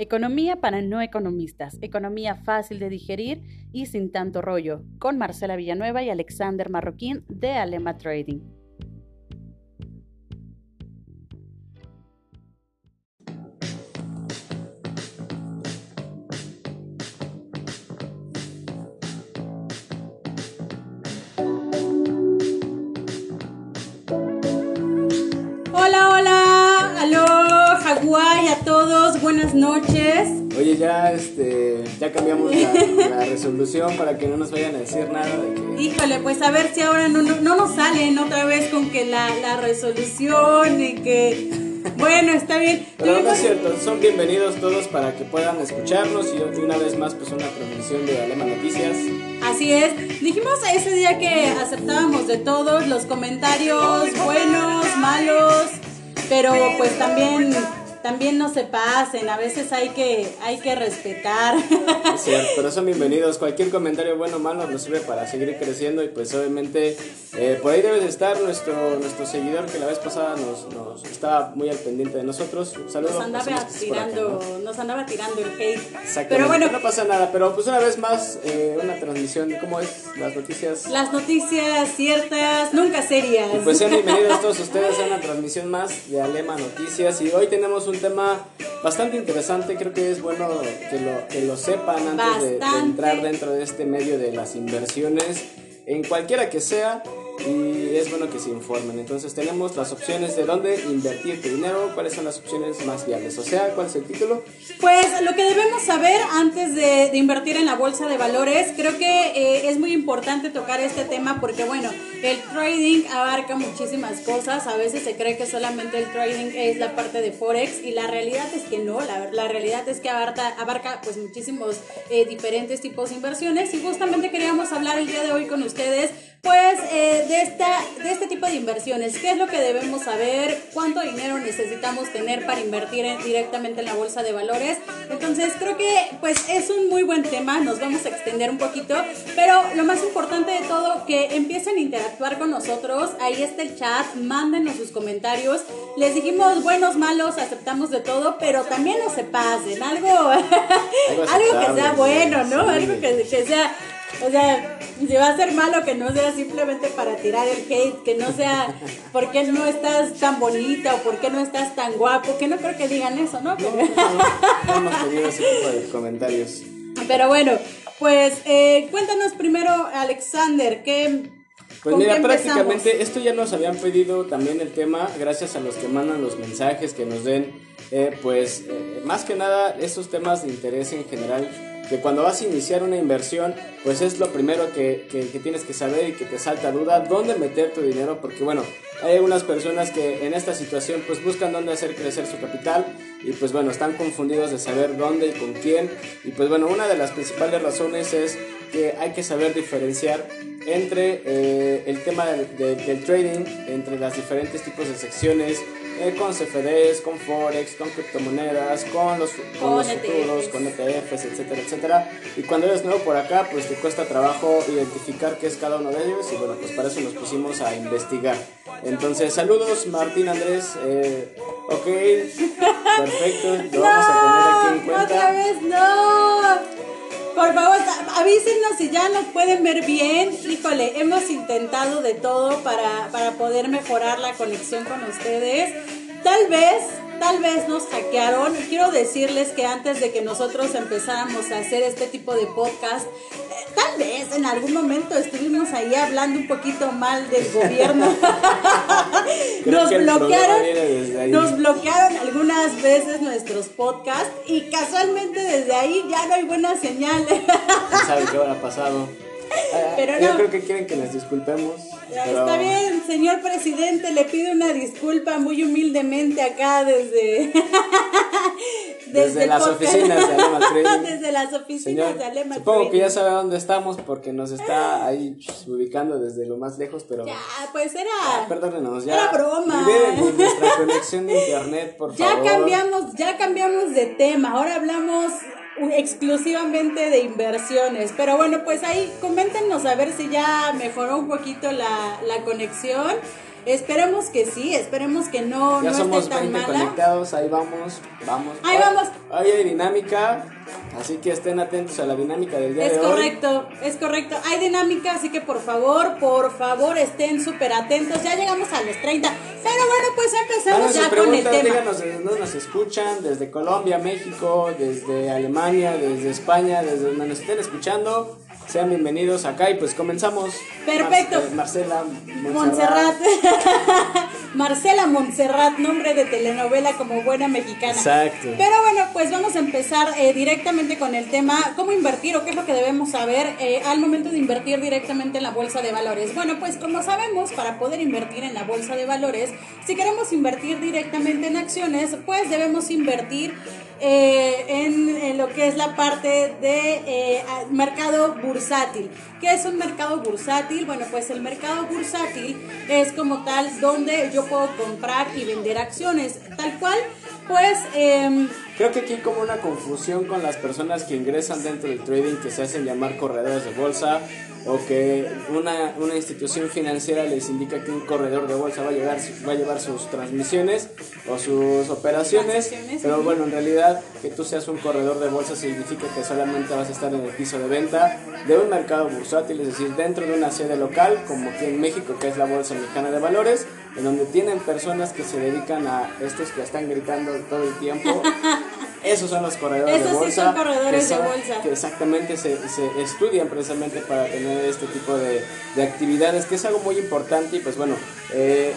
Economía para no economistas, economía fácil de digerir y sin tanto rollo, con Marcela Villanueva y Alexander Marroquín de Alema Trading. Noches. Oye, ya este, ya cambiamos la, resolución para que no nos vayan a decir nada de que... Híjole, pues a ver si ahora no, no, nos salen otra vez con que la, la resolución y que... Bueno, está bien. Pero no es cierto, son bienvenidos todos para que puedan escucharnos y una vez más pues una transmisión de Alema Noticias. Así es, dijimos ese día que aceptábamos de todos los comentarios buenos, malos, pero pues también también no se pasen, a veces hay que, hay que respetar. Sí, pero son bienvenidos. Cualquier comentario bueno o malo nos sirve para seguir creciendo y pues obviamente eh, por ahí debe de estar nuestro, nuestro seguidor que la vez pasada nos, nos estaba muy al pendiente de nosotros. Saludos. Nos andaba, tirando, nos andaba tirando el hate. Pero bueno. No pasa nada, pero pues una vez más eh, una transmisión, ¿cómo es? Las noticias. Las noticias ciertas, nunca serias. pues sean bienvenidos todos ustedes a una transmisión más de Alema Noticias y hoy tenemos un tema bastante interesante, creo que es bueno que lo, que lo sepan antes de, entrar dentro de este medio de las inversiones, en cualquiera que sea, y es bueno que se informen. Entonces tenemos las opciones de dónde invertir tu dinero, cuáles son las opciones más viables. O sea, ¿cuál es el título? Pues lo que debemos saber antes de, invertir en la bolsa de valores, creo que eh, es muy importante tocar este tema porque bueno, el trading abarca muchísimas cosas. A veces se cree que solamente el trading es la parte de Forex y la realidad es que no, la, la realidad es que abarca, abarca pues muchísimos eh, diferentes tipos de inversiones y justamente queríamos hablar el día de hoy con ustedes pues eh, de, esta, de este tipo de inversiones, ¿qué es lo que debemos saber? ¿Cuánto dinero necesitamos tener para invertir directamente en la bolsa de valores? Entonces creo que pues es un muy buen tema, nos vamos a extender un poquito, pero lo más importante de todo, que empiecen a interactuar con nosotros, ahí está el chat, mándenos sus comentarios, les dijimos buenos, malos, aceptamos de todo, pero también no se pasen, algo, algo, que sea bueno, ¿no? Algo que, que sea o sea, si va a ser malo que no sea simplemente para tirar el hate, que no sea por qué no estás tan bonita o por qué no estás tan guapo, que no creo que digan eso, ¿no? No, no, hemos tenido ese tipo de comentarios. Pero bueno, pues eh, cuéntanos primero, Alexander, ¿qué, pues mira, prácticamente esto ya nos habían pedido también el tema, gracias a los que mandan los mensajes, que nos den, eh, pues eh, más que nada esos temas de interés en general que cuando vas a iniciar una inversión, pues es lo primero que, que, tienes que saber y que te salta duda, dónde meter tu dinero, porque bueno, hay algunas personas que en esta situación pues buscan dónde hacer crecer su capital y pues bueno, están confundidos de saber dónde y con quién. Y pues bueno, una de las principales razones es que hay que saber diferenciar entre eh, el tema del trading, entre las diferentes tipos de secciones, eh, con CFDs, con Forex, con criptomonedas, con los, con, los e futuros, con ETFs, etcétera, etcétera. Y cuando eres nuevo por acá, pues te cuesta trabajo identificar qué es cada uno de ellos y bueno, pues para eso nos pusimos a investigar. Entonces, saludos Martín Andrés. Eh, ok, perfecto, lo vamos a tener aquí en cuenta. Otra vez no. Por favor, avísenos si ya nos pueden ver bien. Híjole, hemos intentado de todo para, para poder mejorar la conexión con ustedes. Tal vez tal vez nos hackearon. Quiero decirles que antes de que nosotros empezáramos a hacer este tipo de podcast, eh, tal vez en algún momento estuvimos ahí hablando un poquito mal del gobierno. nos bloquearon, nos bloquearon algunas veces nuestros podcasts y casualmente desde ahí ya no hay buena señal. ¿Sabe qué habrá pasado? Pero no. Yo creo que quieren que les disculpemos. Está bien, señor presidente, le pido una disculpa muy humildemente acá desde. desde, las oficinas de Alema desde las oficinas de Alema Supongo que ya sabe dónde estamos porque nos está ahí ubicando desde lo más lejos, pero. Ya, pues era. Ya, perdónenos, ya. Era broma. nuestra conexión de internet, por favor. Ya cambiamos, ya cambiamos de tema. Ahora hablamos exclusivamente de inversiones. Pero bueno, pues ahí coméntenos a ver si ya mejoró un poquito la, la conexión. Esperemos que sí, esperemos que no, ya no somos esté tan 20 mala. conectados, ahí vamos, vamos. Ahí Hoy- vamos. Hoy hay dinámica, así que estén atentos a la dinámica del día Es de hoy. correcto, es correcto. Hay dinámica, así que por favor, por favor, estén súper atentos. Ya llegamos a los 30. Pero bueno, pues empezamos ya con el tema. díganos desde dónde nos escuchan, desde Colombia, México, desde Alemania, desde España, desde donde nos estén escuchando. Sean bienvenidos acá y pues comenzamos. Perfecto. Mar- Marcela Montserrat. Marcela Montserrat, nombre de telenovela como buena mexicana. Exacto. Pero bueno, pues vamos a empezar eh, directamente con el tema, cómo invertir o qué es lo que debemos saber eh, al momento de invertir directamente en la bolsa de valores. Bueno, pues como sabemos, para poder invertir en la bolsa de valores, si queremos invertir directamente en acciones, pues debemos invertir eh, en, lo que es la parte de eh, mercado bursátil. ¿Qué es un mercado bursátil? Bueno, pues el mercado bursátil es como tal donde yo puedo comprar y vender acciones. Tal cual, pues... em, Creo que aquí hay como una confusión con las personas que ingresan dentro del trading que se hacen llamar corredores de bolsa o que una, una institución financiera les indica que un corredor de bolsa va a, llegar, va a llevar sus transmisiones o sus operaciones, pero bueno, en realidad que tú seas un corredor de bolsa significa que solamente vas a estar en el piso de venta de un mercado bursátil, es decir, dentro de una sede local, como aquí en México, que es la Bolsa Mexicana de Valores, en donde tienen personas que se dedican a estos que están gritando todo el tiempo. Esos son los corredores Esos de sí bolsa. son corredores de bolsa. Que exactamente se, se estudian precisamente para tener este tipo de, de actividades, que es algo muy importante y pues bueno, eh,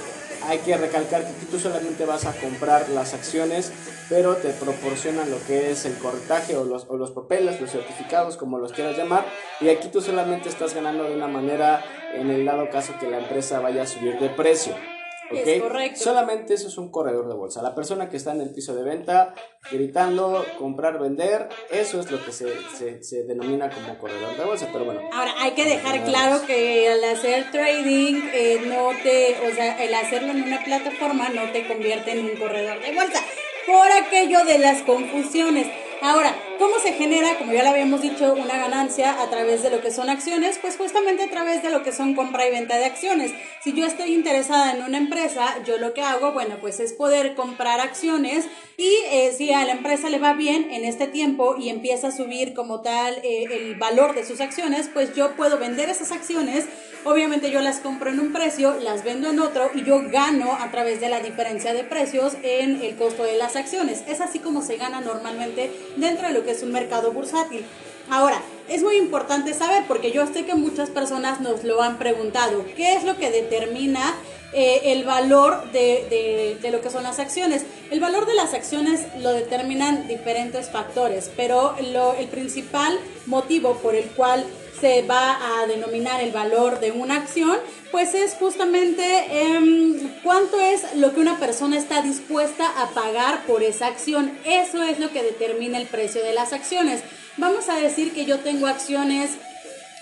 hay que recalcar que aquí tú solamente vas a comprar las acciones, pero te proporcionan lo que es el corretaje o los, o los papeles, los certificados, como los quieras llamar, y aquí tú solamente estás ganando de una manera en el dado caso que la empresa vaya a subir de precio. ¿Ok? Es correcto. Solamente eso es un corredor de bolsa. La persona que está en el piso de venta gritando, comprar, vender, eso es lo que se, se, se denomina como corredor de bolsa. Pero bueno, Ahora, hay que dejar claro que al hacer trading, eh, no te, o sea, el hacerlo en una plataforma no te convierte en un corredor de bolsa. Por aquello de las confusiones. Ahora, ¿cómo se genera, como ya lo habíamos dicho, una ganancia a través de lo que son acciones? Pues justamente a través de lo que son compra y venta de acciones. Si yo estoy interesada en una empresa, yo lo que hago, bueno, pues es poder comprar acciones y eh, si a la empresa le va bien en este tiempo y empieza a subir como tal eh, el valor de sus acciones, pues yo puedo vender esas acciones. Obviamente yo las compro en un precio, las vendo en otro y yo gano a través de la diferencia de precios en el costo de las acciones. Es así como se gana normalmente dentro de lo que es un mercado bursátil. Ahora, es muy importante saber, porque yo sé que muchas personas nos lo han preguntado, ¿qué es lo que determina eh, el valor de, de- lo que son las acciones? El valor de las acciones lo determinan diferentes factores, pero el principal motivo por el cual se va a denominar el valor de una acción, pues es justamente em, cuánto es lo que una persona está dispuesta a pagar por esa acción. Eso es lo que determina el precio de las acciones. Vamos a decir que yo tengo acciones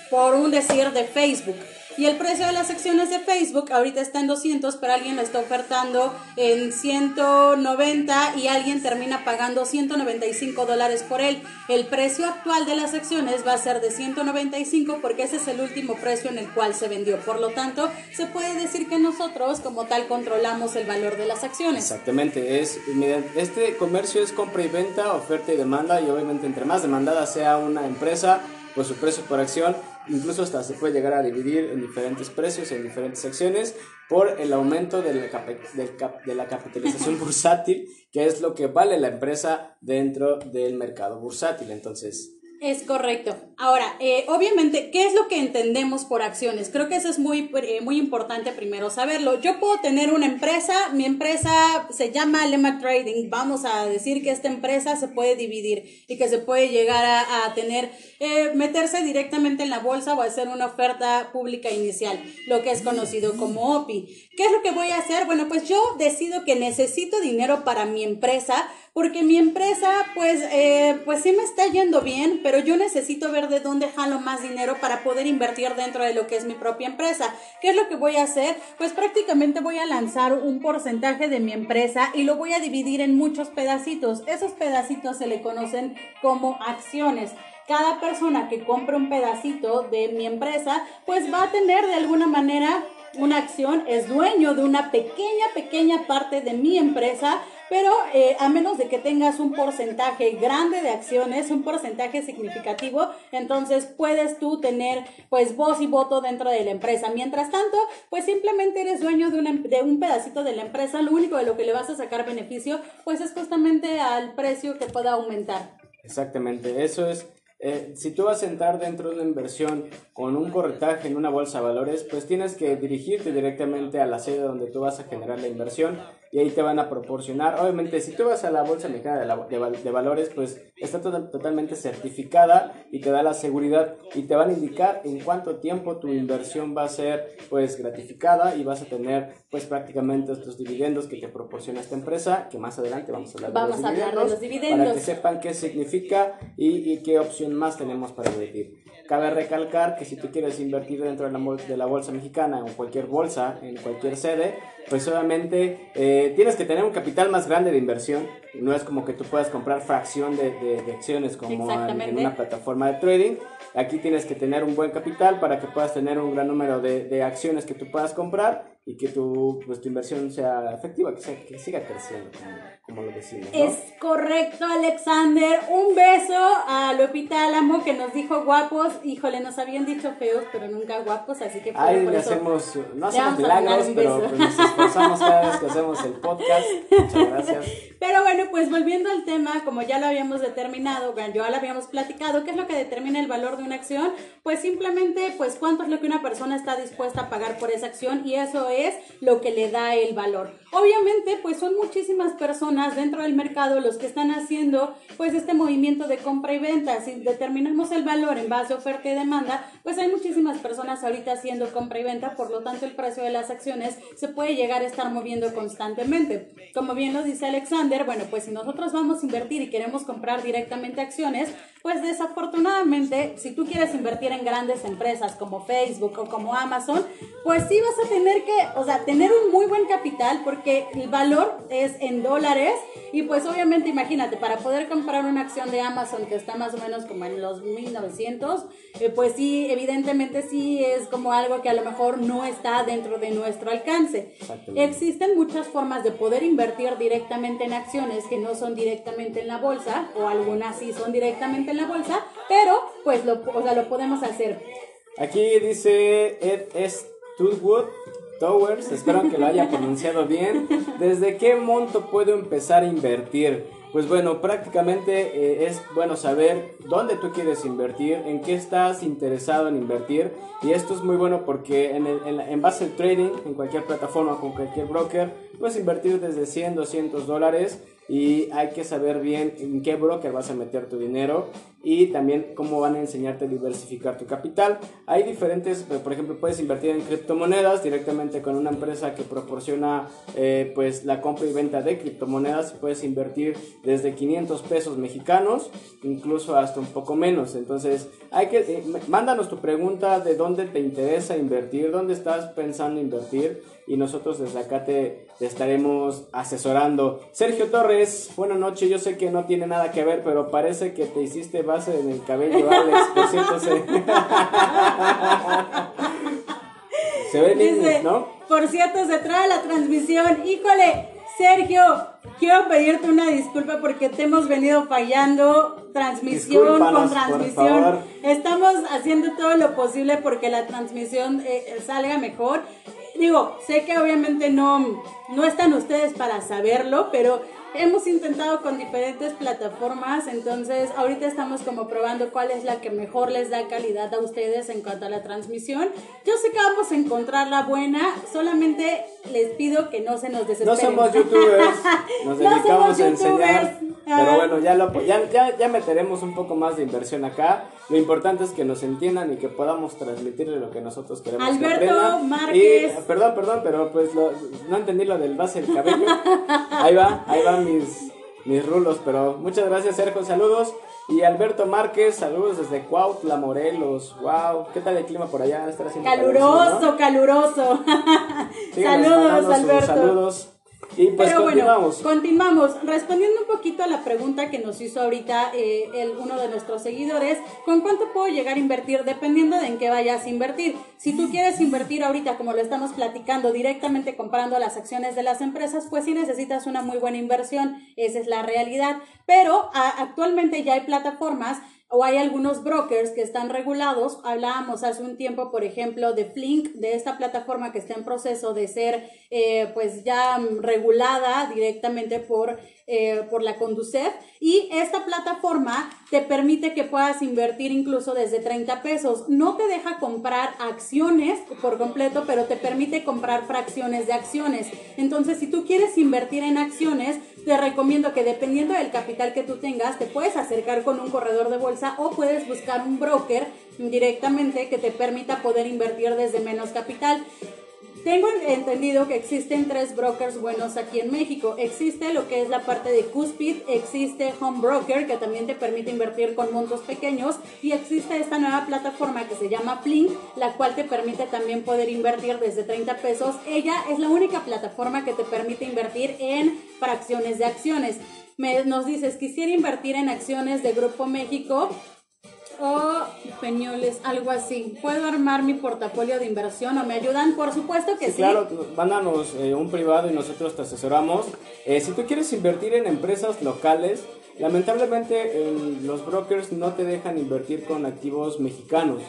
por un decir de Facebook. Y el precio de las acciones de Facebook ahorita está en 200, pero alguien lo está ofertando en 190 y alguien termina pagando 195 dólares por él. El precio actual de las acciones va a ser de 195 porque ese es el último precio en el cual se vendió. Por lo tanto, se puede decir que nosotros como tal controlamos el valor de las acciones. Exactamente, es mira, este comercio es compra y venta, oferta y demanda y obviamente entre más demandada sea una empresa, pues su precio por acción incluso hasta se puede llegar a dividir en diferentes precios, en diferentes acciones por el aumento de la, cap- de la capitalización bursátil, que es lo que vale la empresa dentro del mercado bursátil. Entonces, Es correcto. Ahora, eh, obviamente, ¿qué es lo que entendemos por acciones? Creo que eso es muy, eh, muy importante primero saberlo. Yo puedo tener una empresa, mi empresa se llama Lema Trading. Vamos a decir que esta empresa se puede dividir y que se puede llegar a, a tener, eh, meterse directamente en la bolsa o hacer una oferta pública inicial, lo que es conocido como OPI. ¿Qué es lo que voy a hacer? Bueno, pues yo decido que necesito dinero para mi empresa porque mi empresa pues eh, pues sí me está yendo bien pero yo necesito ver de dónde jalo más dinero para poder invertir dentro de lo que es mi propia empresa qué es lo que voy a hacer pues prácticamente voy a lanzar un porcentaje de mi empresa y lo voy a dividir en muchos pedacitos esos pedacitos se le conocen como acciones cada persona que compre un pedacito de mi empresa, pues va a tener de alguna manera una acción es dueño de una pequeña, pequeña parte de mi empresa, pero eh, a menos de que tengas un porcentaje grande de acciones, un porcentaje significativo, entonces puedes tú tener pues voz y voto dentro de la empresa. Mientras tanto, pues simplemente eres dueño de, em, de un pedacito de la empresa, lo único de lo que le vas a sacar beneficio pues es justamente al precio que pueda aumentar. Exactamente, eso es eh, si tú vas a entrar dentro de una inversión con un corretaje en una bolsa de valores, pues tienes que dirigirte directamente a la sede donde tú vas a generar la inversión y ahí te van a proporcionar. Obviamente, si tú vas a la Bolsa Mexicana de, Valores, pues está totalmente certificada y te da la seguridad y te van a indicar en cuánto tiempo tu inversión va a ser pues gratificada y vas a tener pues prácticamente estos dividendos que te proporciona esta empresa, que más adelante vamos a hablar, de, los hablar de los dividendos. Para que sepan qué significa y, y qué opción más tenemos para invertir. Cabe recalcar que si tú quieres invertir dentro de la, de la bolsa mexicana o cualquier bolsa, en cualquier sede, pues obviamente eh, tienes que tener un capital más grande de inversión. No es como que tú puedas comprar fracción de, de, acciones como en, una plataforma de trading. Aquí tienes que tener un buen capital para que puedas tener un gran número de acciones que tú puedas comprar y que tu, pues, tu inversión sea efectiva, que, que siga creciendo, como, lo decimos. Es correcto, Alexander. Un beso a Lupita Álamo que nos dijo guapos. Híjole, nos habían dicho feos, pero nunca guapos, así que Ay, por hacemos, no hacemos milagros, pero pues, nos esforzamos cada vez que hacemos el podcast. Muchas gracias. Pero bueno, pues volviendo al tema, como ya lo habíamos determinado, ya lo habíamos platicado, ¿qué es lo que determina el valor de una acción? Pues simplemente, pues cuánto es lo que una persona está dispuesta a pagar por esa acción y eso es lo que le da el valor. Obviamente, pues son muchísimas personas dentro del mercado los que están haciendo pues este movimiento de compra y venta. Si determinamos el valor en base a oferta y demanda, pues hay muchísimas personas ahorita haciendo compra y venta, por lo tanto el precio de las acciones se puede llegar a estar moviendo constantemente. Como bien lo dice Alexander, bueno, pues si nosotros vamos a invertir y queremos comprar directamente acciones, pues desafortunadamente, si tú quieres invertir en grandes empresas como Facebook o como Amazon, pues sí vas a tener que, o sea, tener un muy buen capital porque el valor es en dólares y pues obviamente imagínate, para poder comprar una acción de Amazon que está más o menos como en los 1900, eh, pues sí, evidentemente sí es como algo que a lo mejor no está dentro de nuestro alcance. Existen muchas formas de poder invertir directamente en acciones que no son directamente en la bolsa o algunas sí son directamente en la bolsa, pero pues lo, o sea, lo podemos hacer. Aquí dice Ed Studwood Towers, espero que lo haya pronunciado bien. ¿Desde qué monto puedo empezar a invertir? Pues bueno, prácticamente eh, es bueno saber dónde tú quieres invertir, en qué estás interesado en invertir. Y esto es muy bueno porque en, en, base al trading, en cualquier plataforma, con cualquier broker, puedes invertir desde 100, 200 dólares y hay que saber bien en qué broker vas a meter tu dinero y también cómo van a enseñarte a diversificar tu capital. Hay diferentes, eh, por ejemplo, puedes invertir en criptomonedas directamente con una empresa que proporciona eh, pues la compra y venta de criptomonedas. Puedes invertir desde 500 pesos mexicanos, incluso hasta un poco menos. Entonces, hay que eh, mándanos tu pregunta de dónde te interesa invertir, dónde estás pensando invertir y nosotros desde acá te, estaremos asesorando. Sergio Torres, buenas noches. Yo sé que no tiene nada que ver, pero parece que te hiciste en el cabello, Alex. Por cierto, se, se ve lindo, ¿no? Por cierto, se trae la transmisión. Híjole, Sergio, quiero pedirte una disculpa porque te hemos venido fallando transmisión con transmisión. Estamos haciendo todo lo posible porque la transmisión eh, salga mejor. Digo, sé que obviamente no, no están ustedes para saberlo, pero hemos intentado con diferentes plataformas, entonces ahorita estamos como probando cuál es la que mejor les da calidad a ustedes en cuanto a la transmisión. Yo sé que vamos a encontrar la buena, solamente les pido que no se nos desesperen. No somos youtubers, nos dedicamos a enseñar. Pero bueno, ya, lo, ya, ya, ya, meteremos un poco más de inversión acá. Lo importante es que nos entiendan y que podamos transmitirle lo que nosotros queremos. Alberto Márquez. perdón, perdón, pero pues no entendí lo del base del cabello. Ahí va, ahí van mis, mis rulos. Pero muchas gracias, Sergio. Saludos. Y Alberto Márquez, saludos desde Cuautla, Morelos. Wow, ¿qué tal el clima por allá? caluroso, caluroso. saludos, Alberto. Saludos. Y pues Pero continuamos. bueno, continuamos. Respondiendo un poquito a la pregunta que nos hizo ahorita eh, el, uno de nuestros seguidores, ¿con cuánto puedo llegar a invertir? Dependiendo de en qué vayas a invertir. Si tú quieres invertir ahorita, como lo estamos platicando, directamente comprando las acciones de las empresas, pues sí necesitas una muy buena inversión. Esa es la realidad. Pero actualmente ya hay plataformas o hay algunos brokers que están regulados. Hablábamos hace un tiempo, por ejemplo, de Flink, de esta plataforma que está en proceso de ser eh, pues ya regulada directamente por, eh, por la Conducef. Y esta plataforma te permite que puedas invertir incluso desde 30 pesos. No te deja comprar acciones por completo, pero te permite comprar fracciones de acciones. Entonces, si tú quieres invertir en acciones, te recomiendo que dependiendo del capital que tú tengas, te puedes acercar con un corredor de bolsa o puedes buscar un broker directamente que te permita poder invertir desde menos capital. Tengo entendido que existen tres brokers buenos aquí en México. Existe lo que es la parte de Cuspid, existe Home Broker que también te permite invertir con montos pequeños y existe esta nueva plataforma que se llama Flink, la cual te permite también poder invertir desde 30 pesos. Ella es la única plataforma que te permite invertir en fracciones de acciones. Nos dices, quisiera invertir en acciones de Grupo México o Peñoles, algo así. ¿Puedo armar mi portafolio de inversión o me ayudan? Por supuesto que sí. Claro, mándanos eh, un privado y nosotros te asesoramos. Eh, si tú quieres invertir en empresas locales, lamentablemente los brokers no te dejan invertir con activos mexicanos.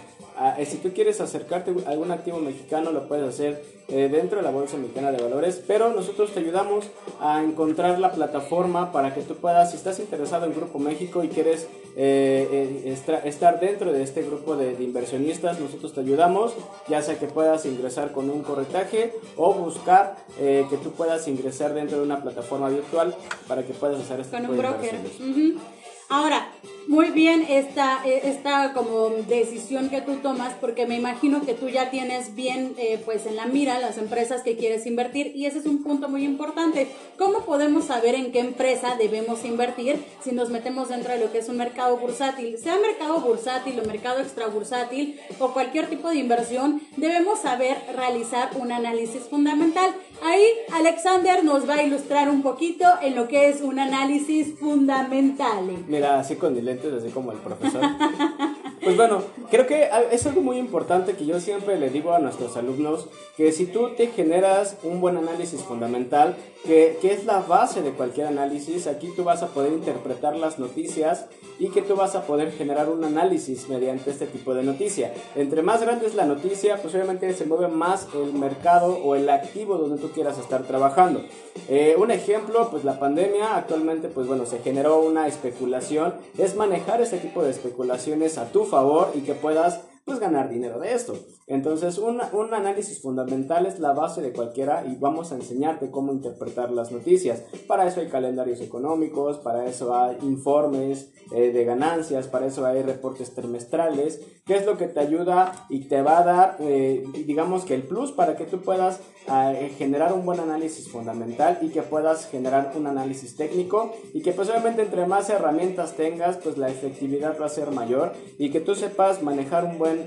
Ah, eh, si tú quieres acercarte a algún activo mexicano, lo puedes hacer eh, dentro de la Bolsa Mexicana de Valores, pero nosotros te ayudamos a encontrar la plataforma para que tú puedas, si estás interesado en Grupo México y quieres eh, estar dentro de este grupo de, inversionistas, nosotros te ayudamos, ya sea que puedas ingresar con un corretaje o buscar que tú puedas ingresar dentro de una plataforma virtual para que puedas hacer este con un broker. Ahora, muy bien esta, e, esta como decisión que tú tomas, porque me imagino que tú ya tienes bien eh, pues en la mira las empresas que quieres invertir y ese es un punto muy importante. ¿Cómo podemos saber en qué empresa debemos invertir si nos metemos dentro de lo que es un mercado bursátil? Sea mercado bursátil o mercado extrabursátil o cualquier tipo de inversión, debemos saber realizar un análisis fundamental. Ahí Alexander nos va a ilustrar un poquito en lo que es un análisis fundamental. Mira, así con el así como el profesor. Pues bueno, creo que es algo muy importante que yo siempre le digo a nuestros alumnos, que si tú te generas un buen análisis fundamental, que, es la base de cualquier análisis, aquí tú vas a poder interpretar las noticias y que tú vas a poder generar un análisis mediante este tipo de noticia. Entre más grande es la noticia, pues obviamente se mueve más el mercado o el activo donde tú quieras estar trabajando. Eh, un ejemplo, pues la pandemia actualmente, pues bueno, se generó una especulación, es manejar ese tipo de especulaciones a tu favor y que puedas pues ganar dinero de esto. Entonces, un, un, análisis fundamental es la base de cualquiera y vamos a enseñarte cómo interpretar las noticias. Para eso hay calendarios económicos, para eso hay informes eh, de ganancias, para eso hay reportes trimestrales, que es lo que te ayuda y te va a dar, eh, digamos que el plus para que tú puedas eh, generar un buen análisis fundamental y que puedas generar un análisis técnico y que pues obviamente entre más herramientas tengas, pues la efectividad va a ser mayor y que tú sepas manejar un buen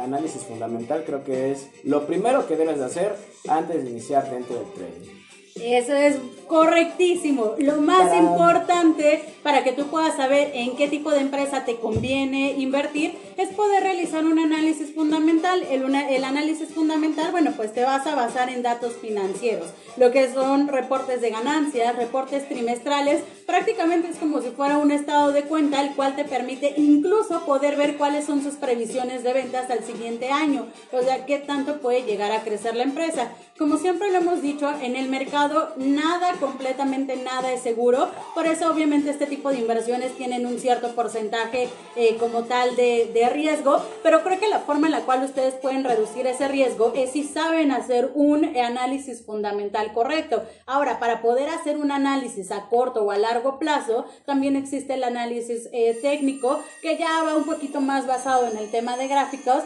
análisis fundamental creo que es lo primero que debes de hacer antes de iniciar dentro del trading. Eso es correctísimo. Lo más importante para que tú puedas saber en qué tipo de empresa te conviene invertir es poder realizar un análisis fundamental. El, el análisis fundamental, bueno, pues te vas a basar en datos financieros, lo que son reportes de ganancias, reportes trimestrales. Prácticamente es como si fuera un estado de cuenta, el cual te permite incluso poder ver cuáles son sus previsiones de ventas al siguiente año, o sea, qué tanto puede llegar a crecer la empresa. Como siempre lo hemos dicho, en el mercado nada, completamente nada es seguro. Por eso obviamente este tipo de inversiones tienen un cierto porcentaje eh, como tal de, de riesgo. Pero creo que la forma en la cual ustedes pueden reducir ese riesgo es si saben hacer un análisis fundamental correcto. Ahora, para poder hacer un análisis a corto o a largo plazo, también existe el análisis eh, técnico que ya va un poquito más basado en el tema de gráficos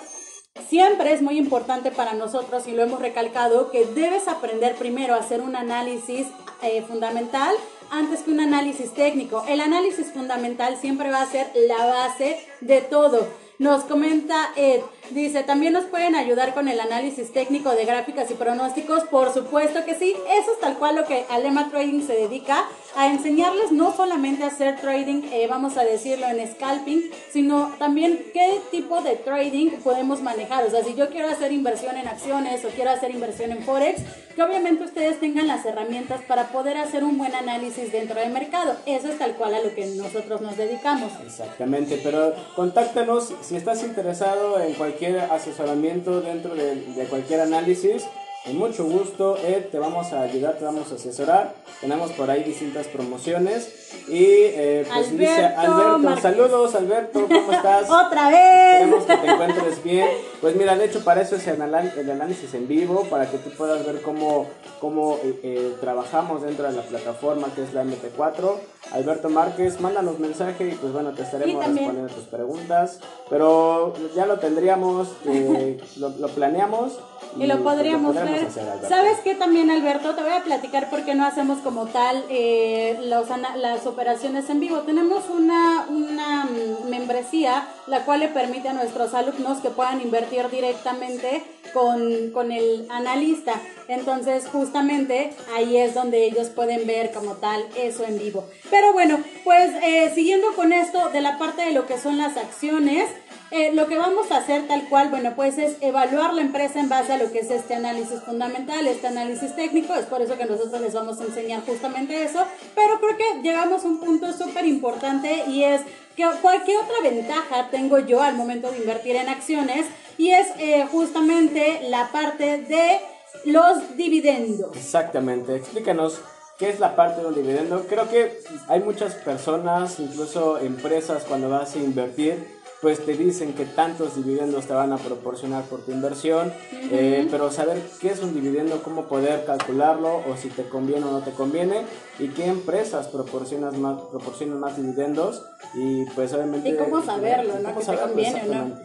Siempre es muy importante para nosotros, y lo hemos recalcado, que debes aprender primero a hacer un análisis eh, fundamental antes que un análisis técnico. El análisis fundamental siempre va a ser la base de todo. Nos comenta Ed, Dice, también nos pueden ayudar con el análisis técnico de gráficas y pronósticos. Por supuesto que sí. Eso es tal cual lo que Alema Trading se dedica a enseñarles no solamente a hacer trading, eh, vamos a decirlo en scalping, sino también qué tipo de trading podemos manejar. O sea, si yo quiero hacer inversión en acciones o quiero hacer inversión en Forex, que obviamente ustedes tengan las herramientas para poder hacer un buen análisis dentro del mercado. Eso es tal cual a lo que nosotros nos dedicamos. Exactamente, pero contáctanos si estás interesado en cualquier asesoramiento dentro de, cualquier análisis con mucho gusto, Ed, te vamos a ayudar, te vamos a asesorar. Tenemos por ahí distintas promociones. Y eh, pues dice Alberto, saludos Alberto, ¿cómo estás? Otra vez. Esperemos que te encuentres bien. Pues mira, de hecho para eso es el, análisis en vivo, para que tú puedas ver cómo, cómo eh, eh, trabajamos dentro de la plataforma que es la MP4. Alberto Márquez, mándanos mensaje y pues bueno, te estaremos respondiendo tus preguntas. Pero ya lo tendríamos, lo, lo planeamos y, lo podríamos ver. ¿Sabes qué también, Alberto? Te voy a platicar por qué no hacemos como tal eh, las operaciones en vivo. Tenemos una, una membresía la cual le permite a nuestros alumnos que puedan invertir directamente con, con el analista. Entonces, justamente ahí es donde ellos pueden ver como tal eso en vivo. Pero bueno, pues eh, siguiendo con esto de la parte de lo que son las acciones, eh, lo que vamos a hacer tal cual, bueno, pues es evaluar la empresa en base a lo que es este análisis fundamental, este análisis técnico, es por eso que nosotros les vamos a enseñar justamente eso, pero creo que llegamos a un punto súper importante y es que cualquier otra ventaja tengo yo al momento de invertir en acciones y es eh, justamente la parte de los dividendos. Exactamente, explícanos ¿Qué es la parte de un dividendo? Creo que hay muchas personas, incluso empresas, cuando vas a invertir, pues te dicen que tantos dividendos te van a proporcionar por tu inversión, eh, pero saber qué es un dividendo, cómo poder calcularlo o si te conviene o no te conviene y qué empresas proporcionan más, proporcionan más dividendos y pues obviamente... Y cómo saberlo, ¿no? Que te conviene o no.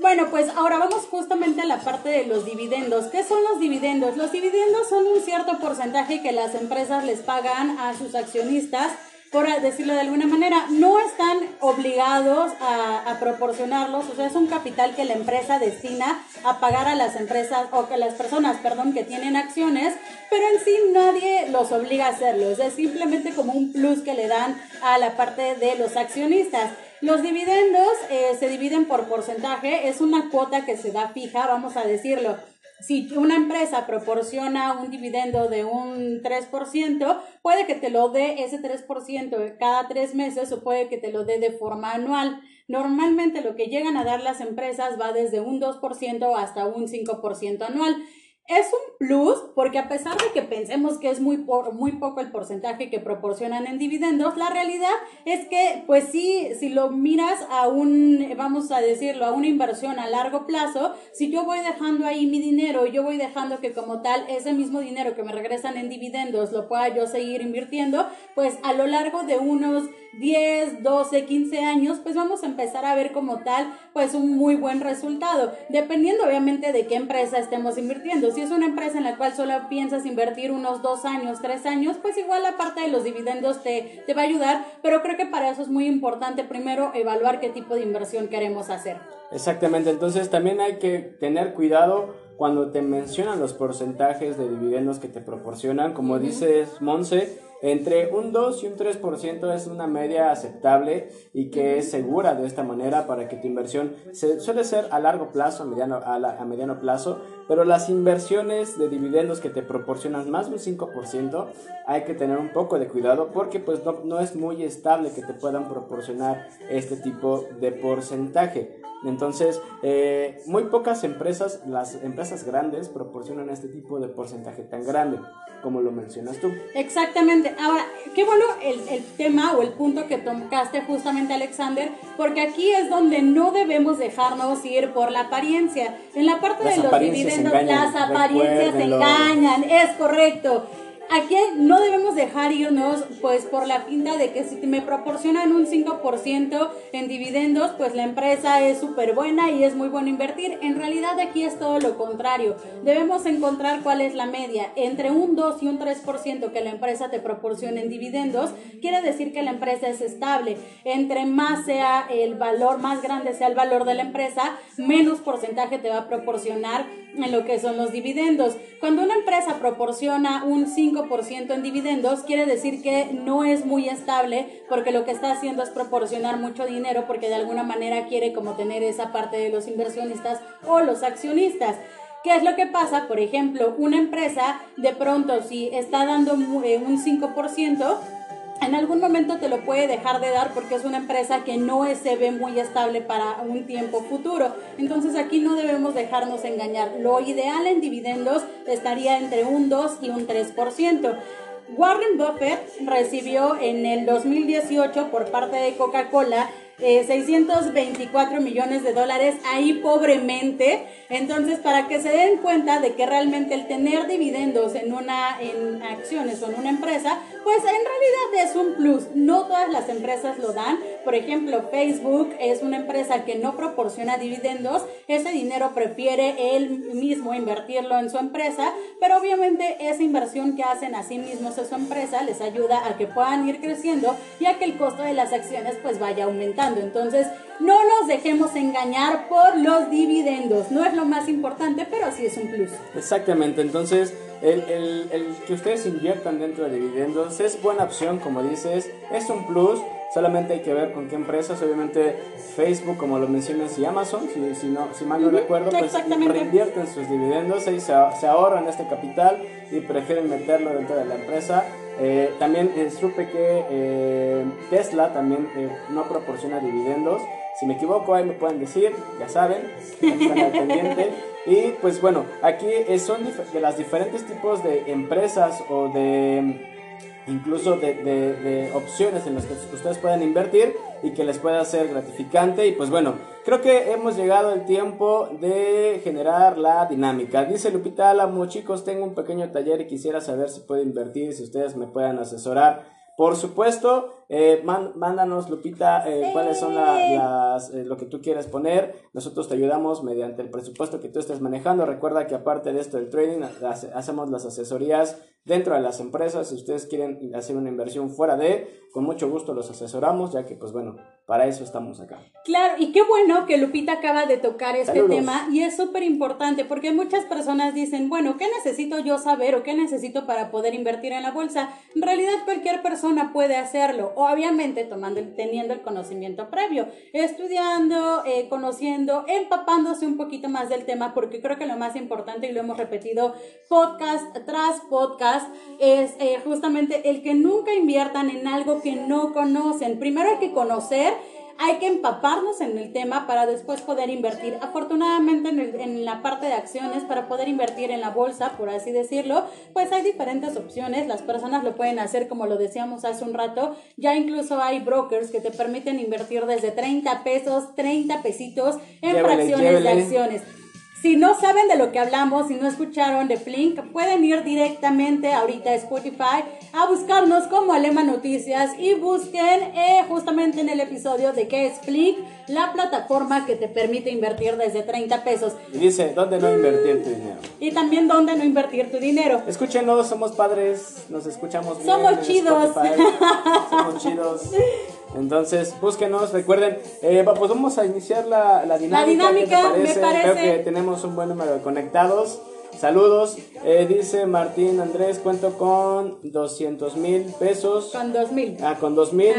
Bueno, pues ahora vamos justamente a la parte de los dividendos. ¿Qué son los dividendos? Los dividendos son un cierto porcentaje que las empresas les pagan a sus accionistas por decirlo de alguna manera, no están obligados a, proporcionarlos, o sea, es un capital que la empresa destina a pagar a las empresas o que las personas, perdón, que tienen acciones, pero en sí nadie los obliga a hacerlo, es simplemente como un plus que le dan a la parte de los accionistas. Los dividendos eh, se dividen por porcentaje, es una cuota que se da fija, vamos a decirlo si una empresa proporciona un dividendo de un 3%, puede que te lo dé ese 3% cada tres meses o puede que te lo dé de forma anual. Normalmente lo que llegan a dar las empresas va desde un 2% hasta un 5% anual. Es un plus porque a pesar de que pensemos que es muy, muy poco el porcentaje que proporcionan en dividendos, la realidad es que, pues sí, si lo miras a un, vamos a decirlo, a una inversión a largo plazo, si yo voy dejando ahí mi dinero, yo voy dejando que como tal ese mismo dinero que me regresan en dividendos lo pueda yo seguir invirtiendo, pues a lo largo de unos 10, 12, 15 años, pues vamos a empezar a ver como tal, pues un muy buen resultado, dependiendo obviamente de qué empresa estemos invirtiendo. Si es una empresa en la cual solo piensas invertir unos 2 años, 3 años, pues igual la parte de los dividendos te, te va a ayudar, pero creo que para eso es muy importante primero evaluar qué tipo de inversión queremos hacer. Exactamente, entonces también hay que tener cuidado cuando te mencionan los porcentajes de dividendos que te proporcionan, como dices Monse, entre un 2 y un 3% es una media aceptable y que es segura de esta manera para que tu inversión suele ser a largo plazo, a mediano, a, mediano plazo, pero las inversiones de dividendos que te proporcionan más de un 5% hay que tener un poco de cuidado porque pues no, no es muy estable que te puedan proporcionar este tipo de porcentaje. Entonces, eh, muy pocas empresas, las empresas grandes, proporcionan este tipo de porcentaje tan grande como lo mencionas tú. Exactamente. Ahora, qué bueno el, el, tema o el punto que tocaste justamente, Alexander, porque aquí es donde no debemos dejarnos ir por la apariencia. En la parte de los dividendos, las apariencias engañan, es correcto. Aquí no debemos dejar irnos pues por la pinta de que si me proporcionan un 5% en dividendos, pues la empresa es súper buena y es muy bueno invertir. En realidad aquí es todo lo contrario. Debemos encontrar cuál es la media. Entre un 2 y un 3% que la empresa te proporcione en dividendos, quiere decir que la empresa es estable. Entre más sea el valor, más grande sea el valor de la empresa, menos porcentaje te va a proporcionar en lo que son los dividendos. Cuando una empresa proporciona un 5% en dividendos, quiere decir que no es muy estable porque lo que está haciendo es proporcionar mucho dinero porque de alguna manera quiere como tener esa parte de los inversionistas o los accionistas. ¿Qué es lo que pasa? Por ejemplo, una empresa de pronto si está dando eh, un 5%, en algún momento te lo puede dejar de dar porque es una empresa que no se ve muy estable para un tiempo futuro. Entonces aquí no debemos dejarnos engañar. Lo ideal en dividendos estaría entre un 2 y un 3%. Warren Buffett recibió en el 2018 por parte de Coca-Cola 624 eh, millones de dólares ahí pobremente. Entonces, para que se den cuenta de que realmente el tener dividendos en una en acciones o en una empresa, pues en realidad es un plus. No todas las empresas lo dan. Por ejemplo, Facebook es una empresa que no proporciona dividendos. Ese dinero prefiere él mismo invertirlo en su empresa, pero obviamente esa inversión que hacen a sí mismos en su empresa les ayuda a que puedan ir creciendo y a que el costo de las acciones pues vaya aumentando. Entonces, no nos dejemos engañar por los dividendos. No es lo más importante, pero sí es un plus. Exactamente. Entonces, el, el, que ustedes inviertan dentro de dividendos es buena opción, como dices. Es un plus. Solamente hay que ver con qué empresas, obviamente Facebook, como lo mencionas, y Amazon, si, si, no, si mal no recuerdo, pues reinvierten sus dividendos, y se, se ahorran este capital y prefieren meterlo dentro de la empresa eh, también eh, supe que eh, Tesla también no proporciona dividendos. Si me equivoco, ahí me pueden decir, ya saben, están al pendiente. Y pues bueno, aquí son de las diferentes tipos de empresas o de incluso de, de, opciones en las que ustedes pueden invertir y que les pueda ser gratificante. Y pues bueno, creo que hemos llegado el tiempo de generar la dinámica. Dice Lupita Álamo, chicos, tengo un pequeño taller y quisiera saber si puedo invertir, si ustedes me puedan asesorar. Por supuesto, eh, mándanos, Lupita, eh, cuáles son las, eh, lo que tú quieres poner. Nosotros te ayudamos mediante el presupuesto que tú estés manejando. Recuerda que aparte de esto del trading, hacemos las asesorías dentro de las empresas. Si ustedes quieren hacer una inversión fuera de, con mucho gusto los asesoramos, ya que, pues bueno, para eso estamos acá. Claro, y qué bueno que Lupita acaba de tocar este tema y es súper importante porque muchas personas dicen, bueno, ¿qué necesito yo saber o qué necesito para poder invertir en la bolsa? En realidad cualquier persona puede hacerlo obviamente tomando, teniendo el conocimiento previo, estudiando, eh, conociendo, empapándose un poquito más del tema, porque creo que lo más importante, y lo hemos repetido podcast tras podcast, es eh, justamente el que nunca inviertan en algo que no conocen. Primero hay que conocer hay que empaparnos en el tema para después poder invertir. Afortunadamente en, la parte de acciones, para poder invertir en la bolsa, por así decirlo, pues hay diferentes opciones. Las personas lo pueden hacer como lo decíamos hace un rato. Ya incluso hay brokers que te permiten invertir desde 30 pesos, 30 pesitos en fracciones de acciones. Si no saben de lo que hablamos, si no escucharon de Flink, pueden ir directamente ahorita a Spotify a buscarnos como Alema Noticias y busquen eh, justamente en el episodio de qué es Flink, la plataforma que te permite invertir desde 30 pesos. Y dice, ¿dónde no invertir tu dinero? Y también dónde no invertir tu dinero. Escúchenos, somos padres, nos escuchamos bien. Somos chidos. somos chidos. Entonces, búsquenos, recuerden, eh, pues vamos a iniciar la, la dinámica. La dinámica, me parece. Creo que tenemos un buen número de conectados. Saludos, eh, dice Martín Andrés, cuento con 200 mil pesos. Con 2 mil. Ah, con 2 mil.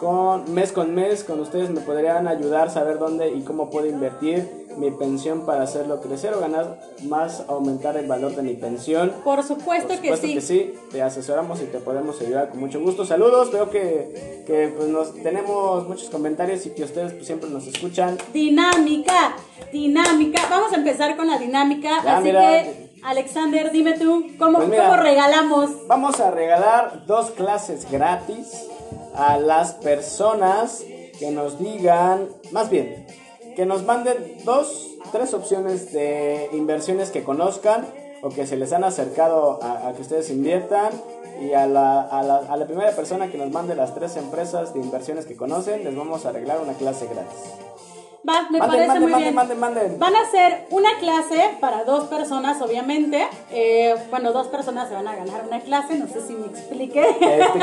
Con mes con mes, con ustedes me podrían ayudar a saber dónde y cómo puedo invertir mi pensión para hacerlo crecer o ganar más, aumentar el valor de mi pensión. Por supuesto, Por supuesto que, sí. Te asesoramos y te podemos ayudar con mucho gusto. Saludos, veo que, que pues nos tenemos muchos comentarios y que ustedes pues, siempre nos escuchan. Dinámica, dinámica. Vamos a empezar con la dinámica. así que, Alexander, dime tú, ¿cómo, pues ¿cómo regalamos? Vamos a regalar dos clases gratis a las personas que nos digan, más bien, que nos manden dos, tres opciones de inversiones que conozcan o que se les han acercado a, que ustedes inviertan. Y a la, a, la, a la primera persona que nos mande las tres empresas de inversiones que conocen, les vamos a arreglar una clase gratis. Va, me parece muy bien. Van a hacer una clase para dos personas, obviamente. Eh, bueno, dos personas se van a ganar una clase, no sé si me expliqué. Este,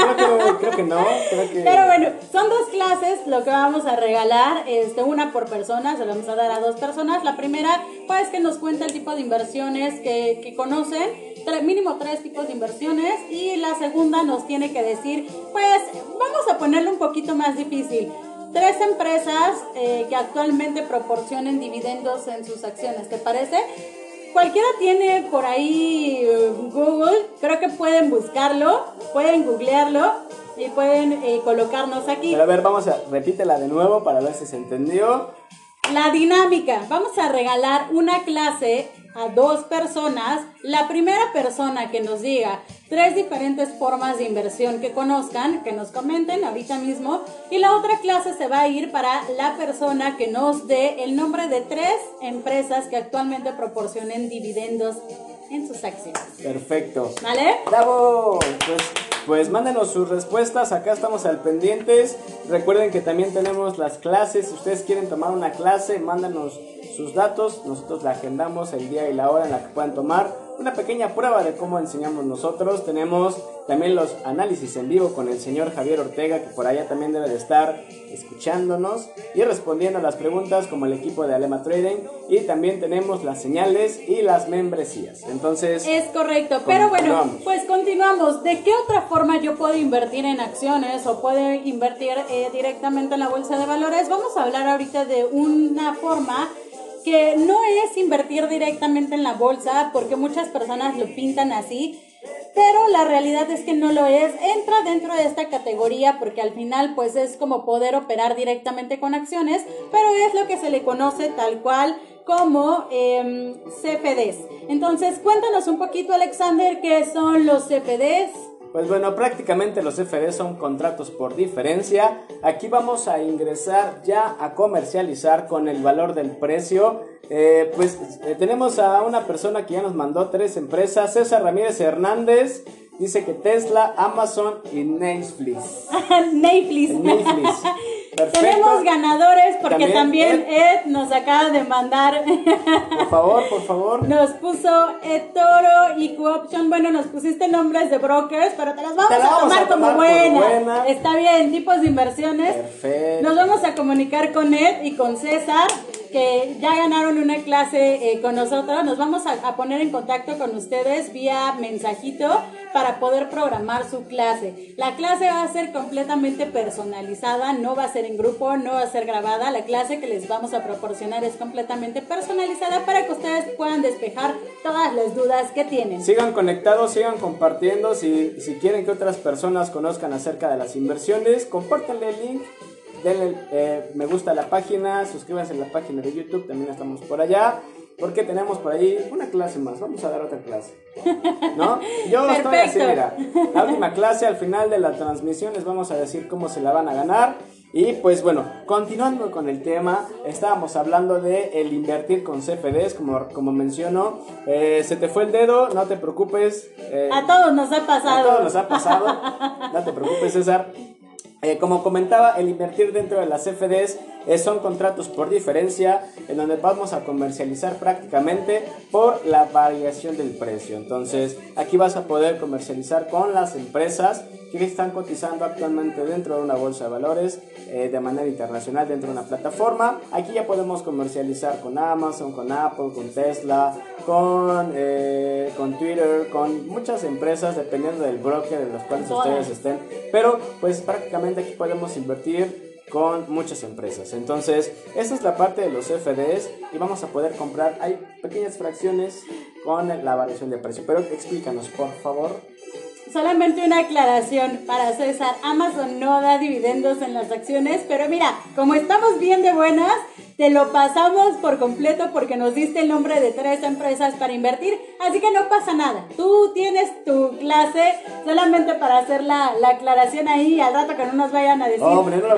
creo, que, no. Pero bueno, son dos clases lo que vamos a regalar, este, una por persona, se lo vamos a dar a dos personas. La primera, pues que nos cuenta el tipo de inversiones que, que conocen, mínimo tres tipos de inversiones. Y la segunda nos tiene que decir, pues vamos a ponerlo un poquito más difícil tres empresas eh, que actualmente proporcionen dividendos en sus acciones, ¿te parece? Cualquiera tiene por ahí eh, Google, creo que pueden buscarlo, pueden googlearlo y pueden eh, colocarnos aquí. Pero a ver, vamos a, repítela de nuevo para ver si se entendió. La dinámica, vamos a regalar una clase a dos personas. La primera persona que nos diga tres diferentes formas de inversión que conozcan, que nos comenten ahorita mismo. Y la otra clase se va a ir para la persona que nos dé el nombre de tres empresas que actualmente proporcionen dividendos en sus acciones. Perfecto. ¿Vale? ¡Bravo! Pues, pues mándenos sus respuestas, acá estamos al pendientes. Recuerden que también tenemos las clases, si ustedes quieren tomar una clase, mándanos sus datos, nosotros la agendamos el día y la hora en la que puedan tomar una pequeña prueba de cómo enseñamos nosotros. Tenemos también los análisis en vivo con el señor Javier Ortega, que por allá también debe de estar escuchándonos y respondiendo a las preguntas como el equipo de Alema Trading. Y también tenemos las señales y las membresías. Entonces... Es correcto, pero bueno, pues continuamos. ¿De qué otra forma yo puedo invertir en acciones o puedo invertir eh, directamente en la bolsa de valores? Vamos a hablar ahorita de una forma que no es invertir directamente en la bolsa, porque muchas personas lo pintan así, pero la realidad es que no lo es. Entra dentro de esta categoría porque al final pues es como poder operar directamente con acciones, pero es lo que se le conoce tal cual como eh, CFDs. Entonces cuéntanos un poquito Alexander qué son los CFDs. Pues bueno, prácticamente los CFDs son contratos por diferencia. Aquí vamos a ingresar ya a comercializar con el valor del precio. Eh, pues eh, tenemos a una persona que ya nos mandó tres empresas, César Ramírez Hernández. Dice que Tesla, Amazon y Netflix. Netflix. Netflix. Tenemos ganadores porque también, Ed, nos acaba de mandar. Por favor, por favor. Nos puso Toro y Cooption. Bueno, nos pusiste nombres de brokers, pero te las vamos, a, tomar como buenas. Está bien, tipos de inversiones. Perfecto. Nos vamos a comunicar con Ed y con César que ya ganaron una clase eh, con nosotros. Nos vamos a, poner en contacto con ustedes vía mensajito para poder programar su clase. La clase va a ser completamente personalizada, no va a ser en grupo, no va a ser grabada. La clase que les vamos a proporcionar es completamente personalizada para que ustedes puedan despejar todas las dudas que tienen. Sigan conectados, sigan compartiendo. Si, si quieren que otras personas conozcan acerca de las inversiones, compártanle el link denle eh, me gusta a la página, suscríbanse a la página de YouTube, también estamos por allá. Porque tenemos por ahí una clase más, vamos a dar otra clase. ¿No? Yo estoy así, mira. La última clase, al final de la transmisión, les vamos a decir cómo se la van a ganar. Y pues bueno, continuando con el tema, estábamos hablando de el invertir con CFDs, como, como menciono. Eh, se te fue el dedo, no te preocupes. Eh, a todos nos ha pasado. A todos nos ha pasado. No te preocupes, César. Eh, como comentaba, el invertir dentro de las CFDs son contratos por diferencia en donde vamos a comercializar prácticamente por la variación del precio. Entonces, aquí vas a poder comercializar con las empresas que están cotizando actualmente dentro de una bolsa de valores eh, de manera internacional dentro de una plataforma. Aquí ya podemos comercializar con Amazon, con Apple, con Tesla, con, eh, con Twitter, con muchas empresas dependiendo del broker en los cuales ustedes estén. Pero pues prácticamente aquí podemos invertir con muchas empresas. Entonces, esta es la parte de los FDs y vamos a poder comprar, hay pequeñas fracciones con la variación de precio. Pero explícanos, por favor. Solamente una aclaración para César. Amazon no da dividendos en las acciones, pero mira, como estamos bien de buenas, te lo pasamos por completo porque nos diste el nombre de tres empresas para invertir, así que no pasa nada. Tú tienes tu clase solamente para hacer la, aclaración ahí al rato que no nos vayan a decir, hombre, no lo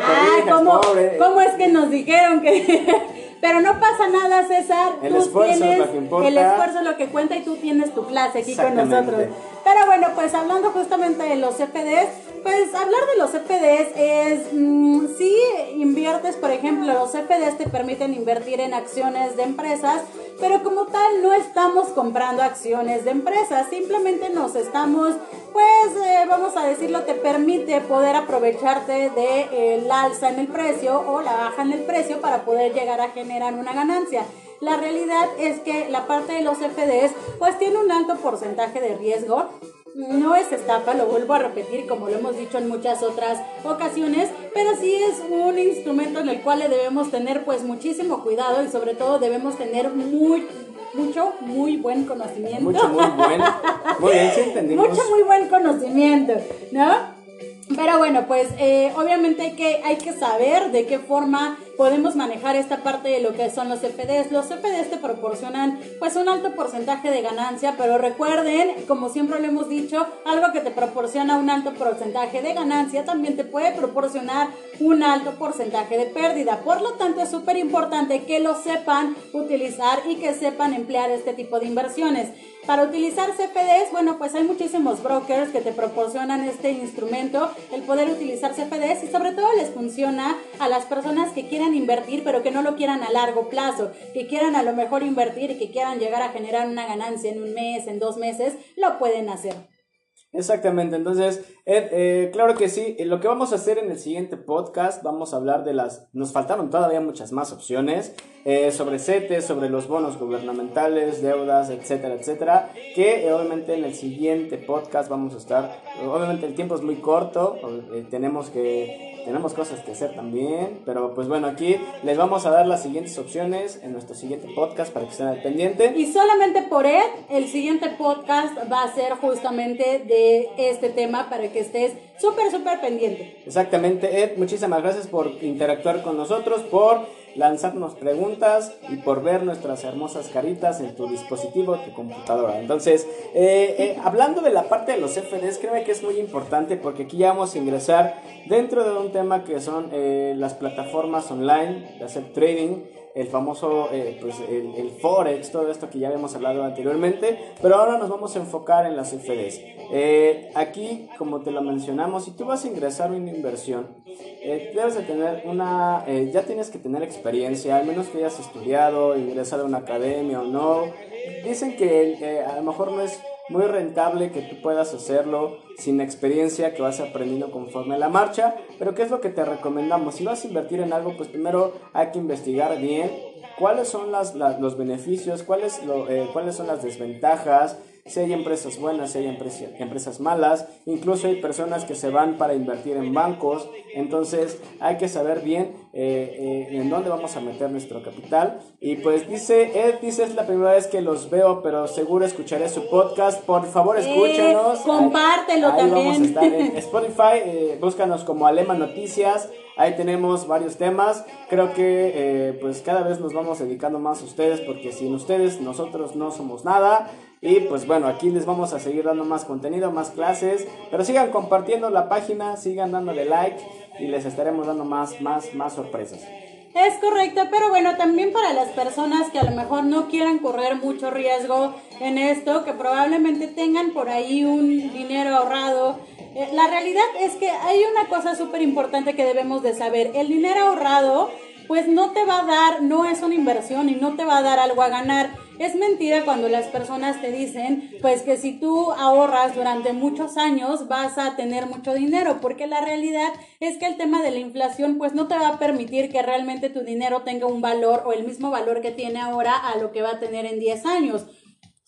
¿cómo, ¿cómo es que nos dijeron que Pero no pasa nada, César. El esfuerzo es lo que importa. El esfuerzo es lo que cuenta y tú tienes tu clase aquí con nosotros. Pero bueno, pues hablando justamente de los CFDs, pues hablar de los CFDs es, mm, si inviertes, por ejemplo, los CFDs te permiten invertir en acciones de empresas, pero como tal no estamos comprando acciones de empresas, simplemente nos estamos, pues eh, vamos a decirlo, te permite poder aprovecharte de, alza en el precio o la baja en el precio para poder llegar a generar una ganancia. La realidad es que la parte de los CFDs pues tiene un alto porcentaje de riesgo. No es estafa, lo vuelvo a repetir como lo hemos dicho en muchas otras ocasiones, pero sí es un instrumento en el cual le debemos tener pues muchísimo cuidado y sobre todo debemos tener muy mucho, muy buen conocimiento. Mucho, muy buen. Muy bien, sí entendimos. Mucho, muy buen conocimiento, ¿no? Pero bueno, pues eh, obviamente hay que, hay que saber de qué forma podemos manejar esta parte de lo que son los CFDs. Los CFDs te proporcionan pues un alto porcentaje de ganancia, pero recuerden, como siempre lo hemos dicho, algo que te proporciona un alto porcentaje de ganancia también te puede proporcionar un alto porcentaje de pérdida. Por lo tanto, es súper importante que lo sepan utilizar y que sepan emplear este tipo de inversiones. Para utilizar CFDs, bueno, pues hay muchísimos brokers que te proporcionan este instrumento, el poder utilizar CFDs y sobre todo les funciona a las personas que quieran invertir pero que no lo quieran a largo plazo, que quieran a lo mejor invertir y que quieran llegar a generar una ganancia en un mes, en dos meses, lo pueden hacer. Exactamente, entonces, eh, claro que sí, lo que vamos a hacer en el siguiente podcast, vamos a hablar de las, nos faltaron todavía muchas más opciones, eh, sobre CETES, sobre los bonos gubernamentales, deudas, etcétera, etcétera, que eh, obviamente en el siguiente podcast vamos a estar, obviamente el tiempo es muy corto, tenemos que tenemos cosas que hacer también, pero pues bueno, aquí les vamos a dar las siguientes opciones en nuestro siguiente podcast para que estén al pendiente. Y solamente por Ed, el siguiente podcast va a ser justamente de este tema para que estés súper, súper pendiente. Exactamente, Ed, muchísimas gracias por interactuar con nosotros, por lanzarnos preguntas y por ver nuestras hermosas caritas en tu dispositivo, tu computadora. Entonces, eh, eh, hablando de la parte de los FDs, créeme que es muy importante porque aquí ya vamos a ingresar dentro de un tema que son eh, las plataformas online de hacer trading el famoso, eh, pues el, Forex, todo esto que ya habíamos hablado anteriormente, pero ahora nos vamos a enfocar en las CFDs. Eh, aquí, como te lo mencionamos, si tú vas a ingresar una inversión, eh, debes de tener una, ya tienes que tener experiencia, al menos que hayas estudiado, ingresado a una academia o no. Dicen que a lo mejor no es muy rentable que tú puedas hacerlo sin experiencia, que vas aprendiendo conforme la marcha, pero ¿qué es lo que te recomendamos? Si vas a invertir en algo, pues primero hay que investigar bien cuáles son las, los beneficios, cuáles, lo, eh, cuáles son las desventajas, si hay empresas buenas, si hay empresas, malas, incluso hay personas que se van para invertir en bancos, entonces hay que saber bien eh, eh, en dónde vamos a meter nuestro capital. Y pues dice, Ed dice, es la primera vez que los veo, pero seguro escucharé su podcast, por favor eh, escúchenos. compártelo también. Vamos a estar en Spotify, búscanos como Alema Noticias. Ahí tenemos varios temas. Creo que pues cada vez nos vamos dedicando más a ustedes porque sin ustedes nosotros no somos nada. Y pues bueno, aquí les vamos a seguir dando más contenido, más clases. Pero sigan compartiendo la página, sigan dándole like y les estaremos dando más, más, más sorpresas. Es correcto, pero bueno, también para las personas que a lo mejor no quieran correr mucho riesgo en esto, que probablemente tengan por ahí un dinero ahorrado. Eh, la realidad es que hay una cosa súper importante que debemos de saber. El dinero ahorrado, pues no te va a dar, no es una inversión y no te va a dar algo a ganar es mentira cuando las personas te dicen, pues que si tú ahorras durante muchos años vas a tener mucho dinero, porque la realidad es que el tema de la inflación pues no te va a permitir que realmente tu dinero tenga un valor o el mismo valor que tiene ahora a lo que va a tener en 10 años.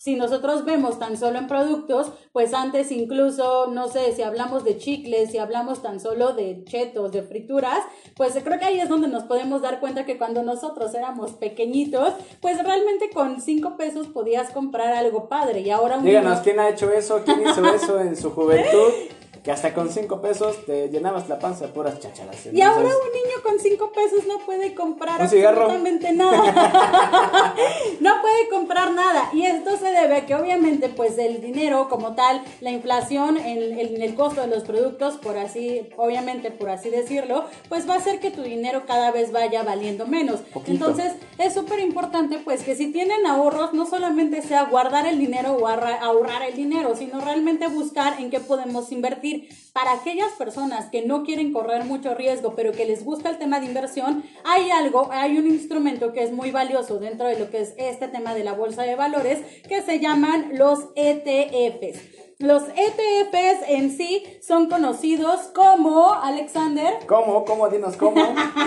Si nosotros vemos tan solo en productos, pues antes incluso, no sé, si hablamos de chicles, si hablamos tan solo de chetos, de frituras, pues creo que ahí es donde nos podemos dar cuenta que cuando nosotros éramos pequeñitos, pues realmente con cinco pesos podías comprar algo padre y ahora... Díganos, ¿quién ha hecho eso? ¿Quién hizo eso en su juventud? que hasta con 5 pesos te llenabas la panza de puras chacharas. y ahora un niño con 5 pesos no puede comprar absolutamente nada. no puede comprar nada. Y esto se debe a que obviamente pues el dinero como tal, la inflación en, en el costo de los productos, por así, obviamente por así decirlo, pues va a hacer que tu dinero cada vez vaya valiendo menos. Entonces es súper importante pues que si tienen ahorros, no solamente sea guardar el dinero o ahorrar el dinero, sino realmente buscar en qué podemos invertir. Para aquellas personas que no quieren correr mucho riesgo, pero que les gusta el tema de inversión, hay algo, hay un instrumento que es muy valioso dentro de lo que es este tema de la bolsa de valores, que se llaman los ETFs. Los ETFs en sí son conocidos como, Alexander. ¿Cómo? ¿Cómo? Dinos cómo.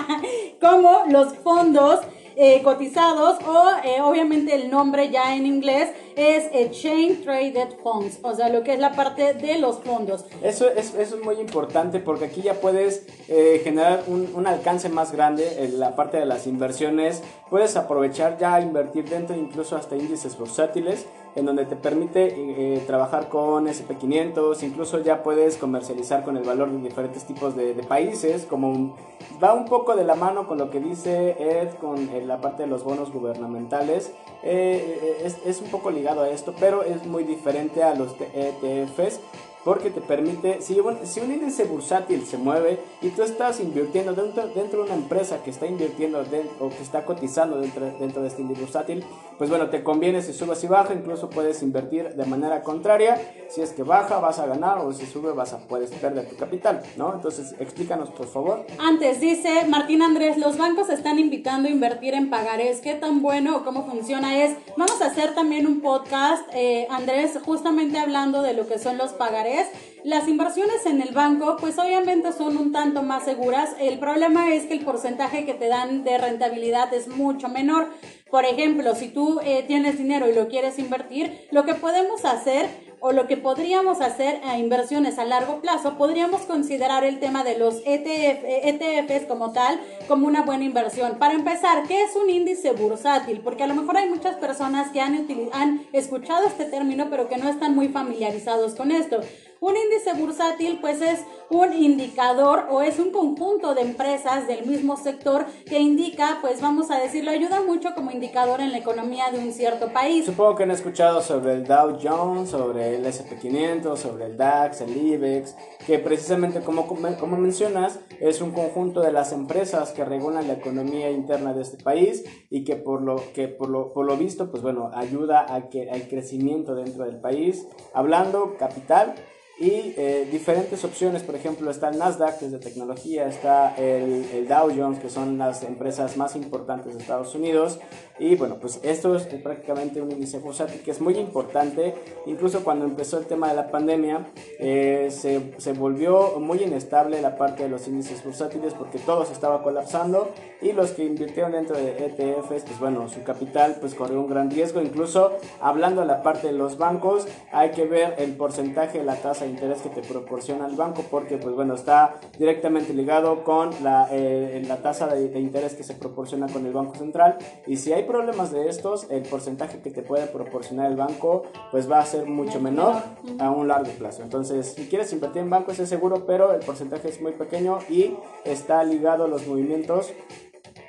como los fondos eh, cotizados o eh, obviamente el nombre ya en inglés es Exchange Traded Funds, o sea, lo que es la parte de los fondos. Eso es, eso es muy importante porque aquí ya puedes eh, generar un, un, alcance más grande en la parte de las inversiones, puedes aprovechar ya invertir dentro incluso hasta índices bursátiles en donde te permite eh, trabajar con SP500, incluso ya puedes comercializar con el valor de diferentes tipos de, países, como va un poco de la mano con lo que dice Ed con eh, la parte de los bonos gubernamentales, eh, es, es, un poco ligado a esto, pero es muy diferente a los ETFs porque te permite, si, si un índice bursátil se mueve y tú estás invirtiendo dentro, dentro de una empresa que está invirtiendo o que está cotizando dentro, dentro de este índice bursátil, pues bueno, te conviene si subes y baja, incluso puedes invertir de manera contraria, si es que baja vas a ganar o si sube vas a puedes perder tu capital, ¿no? Entonces explícanos por favor. Antes dice Martín Andrés, los bancos están invitando a invertir en pagarés, ¿qué tan bueno cómo funciona es? Vamos a hacer también un podcast, eh, Andrés, justamente hablando de lo que son los pagarés las inversiones en el banco, pues obviamente son un tanto más seguras. El problema es que el porcentaje que te dan de rentabilidad es mucho menor. Por ejemplo, si tú eh, tienes dinero y lo quieres invertir, lo que podemos hacer o lo que podríamos hacer a inversiones a largo plazo, podríamos considerar el tema de los ETF, ETFs como tal como una buena inversión. Para empezar, ¿qué es un índice bursátil? Porque a lo mejor hay muchas personas que han, han escuchado este término pero que no están muy familiarizados con esto. Un índice bursátil pues es un indicador o es un conjunto de empresas del mismo sector que indica, pues vamos a decirlo, ayuda mucho como indicador en la economía de un cierto país. Supongo que han escuchado sobre el Dow Jones, sobre el SP500, sobre el DAX, el IBEX, que precisamente como, como mencionas es un conjunto de las empresas que regulan la economía interna de este país y que por lo, que por lo, por lo visto pues bueno ayuda a que, al crecimiento dentro del país. Hablando capital, y eh, diferentes opciones, por ejemplo, está el Nasdaq, que es de tecnología, está el, el, Dow Jones, que son las empresas más importantes de Estados Unidos. Y bueno, pues esto es prácticamente un índice bursátil que es muy importante. Incluso cuando empezó el tema de la pandemia, eh, se, se, volvió muy inestable la parte de los índices bursátiles porque todo se estaba colapsando y los que invirtieron dentro de ETFs, pues bueno, su capital pues corrió un gran riesgo. Incluso hablando de la parte de los bancos, hay que ver el porcentaje de la tasa interés que te proporciona el banco porque pues bueno está directamente ligado con la, eh, la tasa de, interés que se proporciona con el banco central y si hay problemas de estos el porcentaje que te puede proporcionar el banco pues va a ser mucho menor a un largo plazo. Entonces si quieres invertir en banco es seguro pero el porcentaje es muy pequeño y está ligado a los movimientos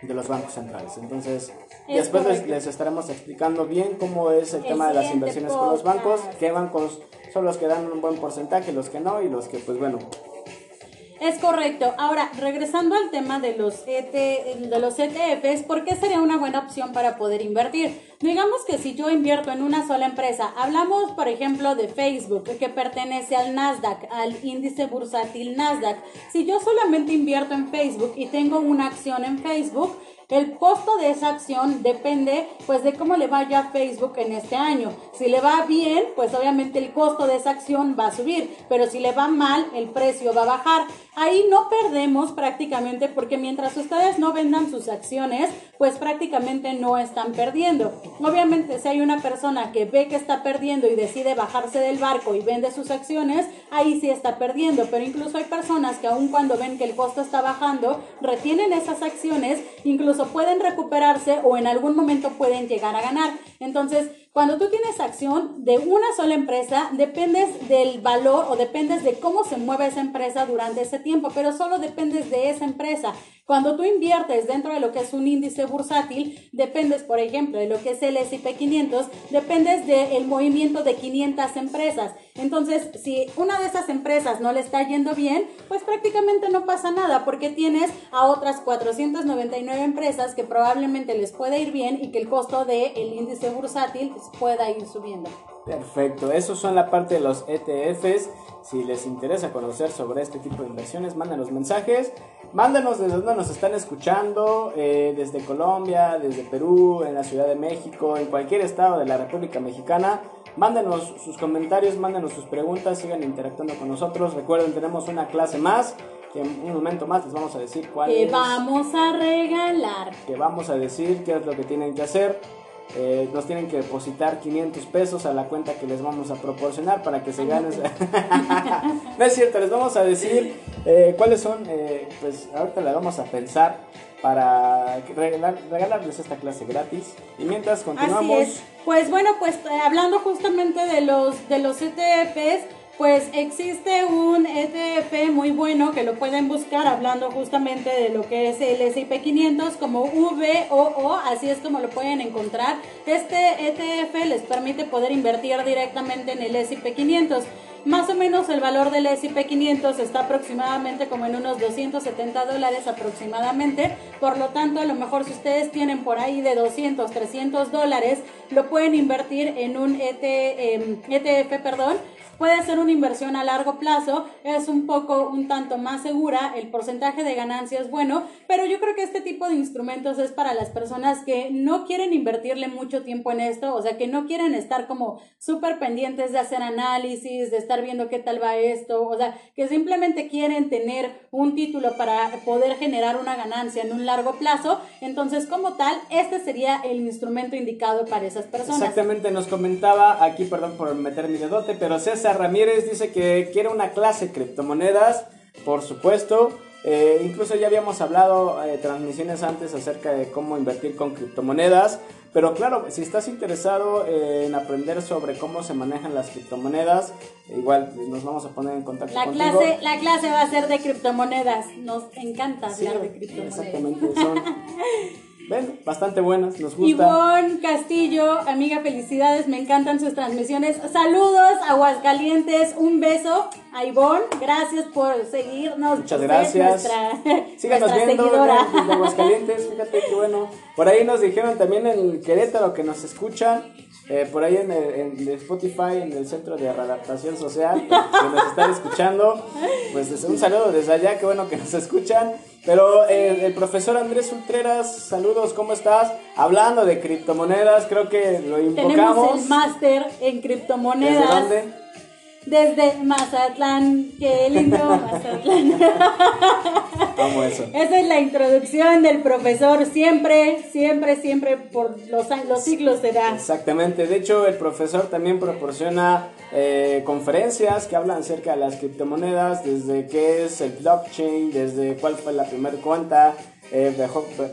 de los bancos centrales. Entonces después les, estaremos explicando bien cómo es el, tema de las inversiones con los bancos qué bancos son los que dan un buen porcentaje, los que no y los que pues bueno. Es correcto. Ahora, regresando al tema de los, ETFs, ¿por qué sería una buena opción para poder invertir? Digamos que si yo invierto en una sola empresa, hablamos por ejemplo de Facebook, que pertenece al Nasdaq, al índice bursátil Nasdaq. Si yo solamente invierto en Facebook y tengo una acción en Facebook, el costo de esa acción depende pues de cómo le vaya a Facebook en este año. Si le va bien, pues obviamente el costo de esa acción va a subir, pero si le va mal, el precio va a bajar. Ahí no perdemos prácticamente porque mientras ustedes no vendan sus acciones, pues prácticamente no están perdiendo. Obviamente si hay una persona que ve que está perdiendo y decide bajarse del barco y vende sus acciones, ahí sí está perdiendo, pero incluso hay personas que aun cuando ven que el costo está bajando, retienen esas acciones, incluso pueden recuperarse o en algún momento pueden llegar a ganar. Entonces, Cuando tú tienes acción de una sola empresa, dependes del valor o dependes de cómo se mueve esa empresa durante ese tiempo, pero solo dependes de esa empresa. Cuando tú inviertes dentro de lo que es un índice bursátil, dependes, por ejemplo, de lo que es el S&P 500, dependes del movimiento de 500 empresas. Entonces, si una de esas empresas no le está yendo bien, pues prácticamente no pasa nada porque tienes a otras 499 empresas que probablemente les pueda ir bien y que el costo del índice bursátil pueda ir subiendo. Perfecto, esos son la parte de los ETFs. Si les interesa conocer sobre este tipo de inversiones, mándenos mensajes. Mándanos desde donde nos están escuchando, eh, desde Colombia, desde Perú, en la Ciudad de México, en cualquier estado de la República Mexicana. Mándenos sus comentarios, mándenos sus preguntas, sigan interactuando con nosotros. Recuerden, tenemos una clase más, que en un momento más les vamos a decir cuál que vamos a regalar. Que vamos a decir qué es lo que tienen que hacer. Eh, nos tienen que depositar 500 pesos a la cuenta que les vamos a proporcionar para que se ganen. no es cierto, les vamos a decir eh, cuáles son, eh, pues ahorita le vamos a pensar para regalarles esta clase gratis. Y mientras continuamos... Pues bueno, pues hablando justamente de los, de los ETFs, pues existe un ETF muy bueno que lo pueden buscar hablando justamente de lo que es el S&P 500 como VOO, así es como lo pueden encontrar. Este ETF les permite poder invertir directamente en el S&P 500. Más o menos el valor del S&P 500 está aproximadamente como en unos 270 dólares aproximadamente. Por lo tanto, a lo mejor si ustedes tienen por ahí de 200, 300 dólares, lo pueden invertir en un ETF, em, perdón, Puede ser una inversión a largo plazo, es un poco, un tanto más segura, el porcentaje de ganancia es bueno, pero yo creo que este tipo de instrumentos es para las personas que no quieren invertirle mucho tiempo en esto, o sea, que no quieren estar como súper pendientes de hacer análisis, de estar viendo qué tal va esto, o sea, que simplemente quieren tener un título para poder generar una ganancia en un largo plazo, entonces como tal, este sería el instrumento indicado para esas personas. Exactamente, nos comentaba aquí, perdón por meter mi dedote, pero César Ramírez dice que quiere una clase de criptomonedas, por supuesto. Eh, incluso ya habíamos hablado eh, transmisiones antes acerca de cómo invertir con criptomonedas. Pero claro, si estás interesado eh, en aprender sobre cómo se manejan las criptomonedas, igual nos vamos a poner en contacto la contigo. Clase, la clase va a ser de criptomonedas. Nos encanta hablar de criptomonedas. Exactamente, son Ven, bastante buenas, nos gusta. Ivonne Castillo, amiga, felicidades, me encantan sus transmisiones. Saludos, Aguascalientes, un beso a Ivonne, gracias por seguirnos. Muchas gracias. Síganos viendo seguidora. Aguascalientes, fíjate qué bueno. Por ahí nos dijeron también en Querétaro que nos escuchan. Eh, por ahí en, el, Spotify, en el Centro de Readaptación Social, que nos están escuchando. Pues un saludo desde allá, qué bueno que nos escuchan. Pero eh, el profesor Andrés Ultreras, saludos, ¿cómo estás? Hablando de criptomonedas, creo que lo invocamos. Tenemos el máster en criptomonedas. ¿Desde dónde? Desde Mazatlán. Qué lindo Mazatlán. Vamos eso. Esa es la introducción del profesor. Siempre, siempre, siempre por los, los siglos será. Exactamente. De hecho, el profesor también proporciona eh, conferencias que hablan acerca de las criptomonedas, desde qué es el blockchain, desde cuál fue la primera cuenta eh,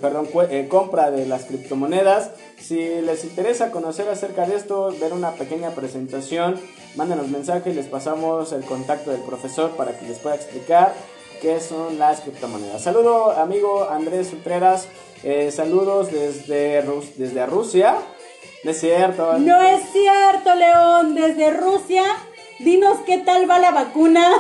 perdón, eh, compra de las criptomonedas. Si les interesa conocer acerca de esto, ver una pequeña presentación, mándenos mensaje y les pasamos el contacto del profesor para que les pueda explicar qué son las criptomonedas. Saludo amigo Andrés Utreras, eh, saludos desde, desde Rusia. No es cierto. No es cierto, León, desde Rusia dinos qué tal va la vacuna.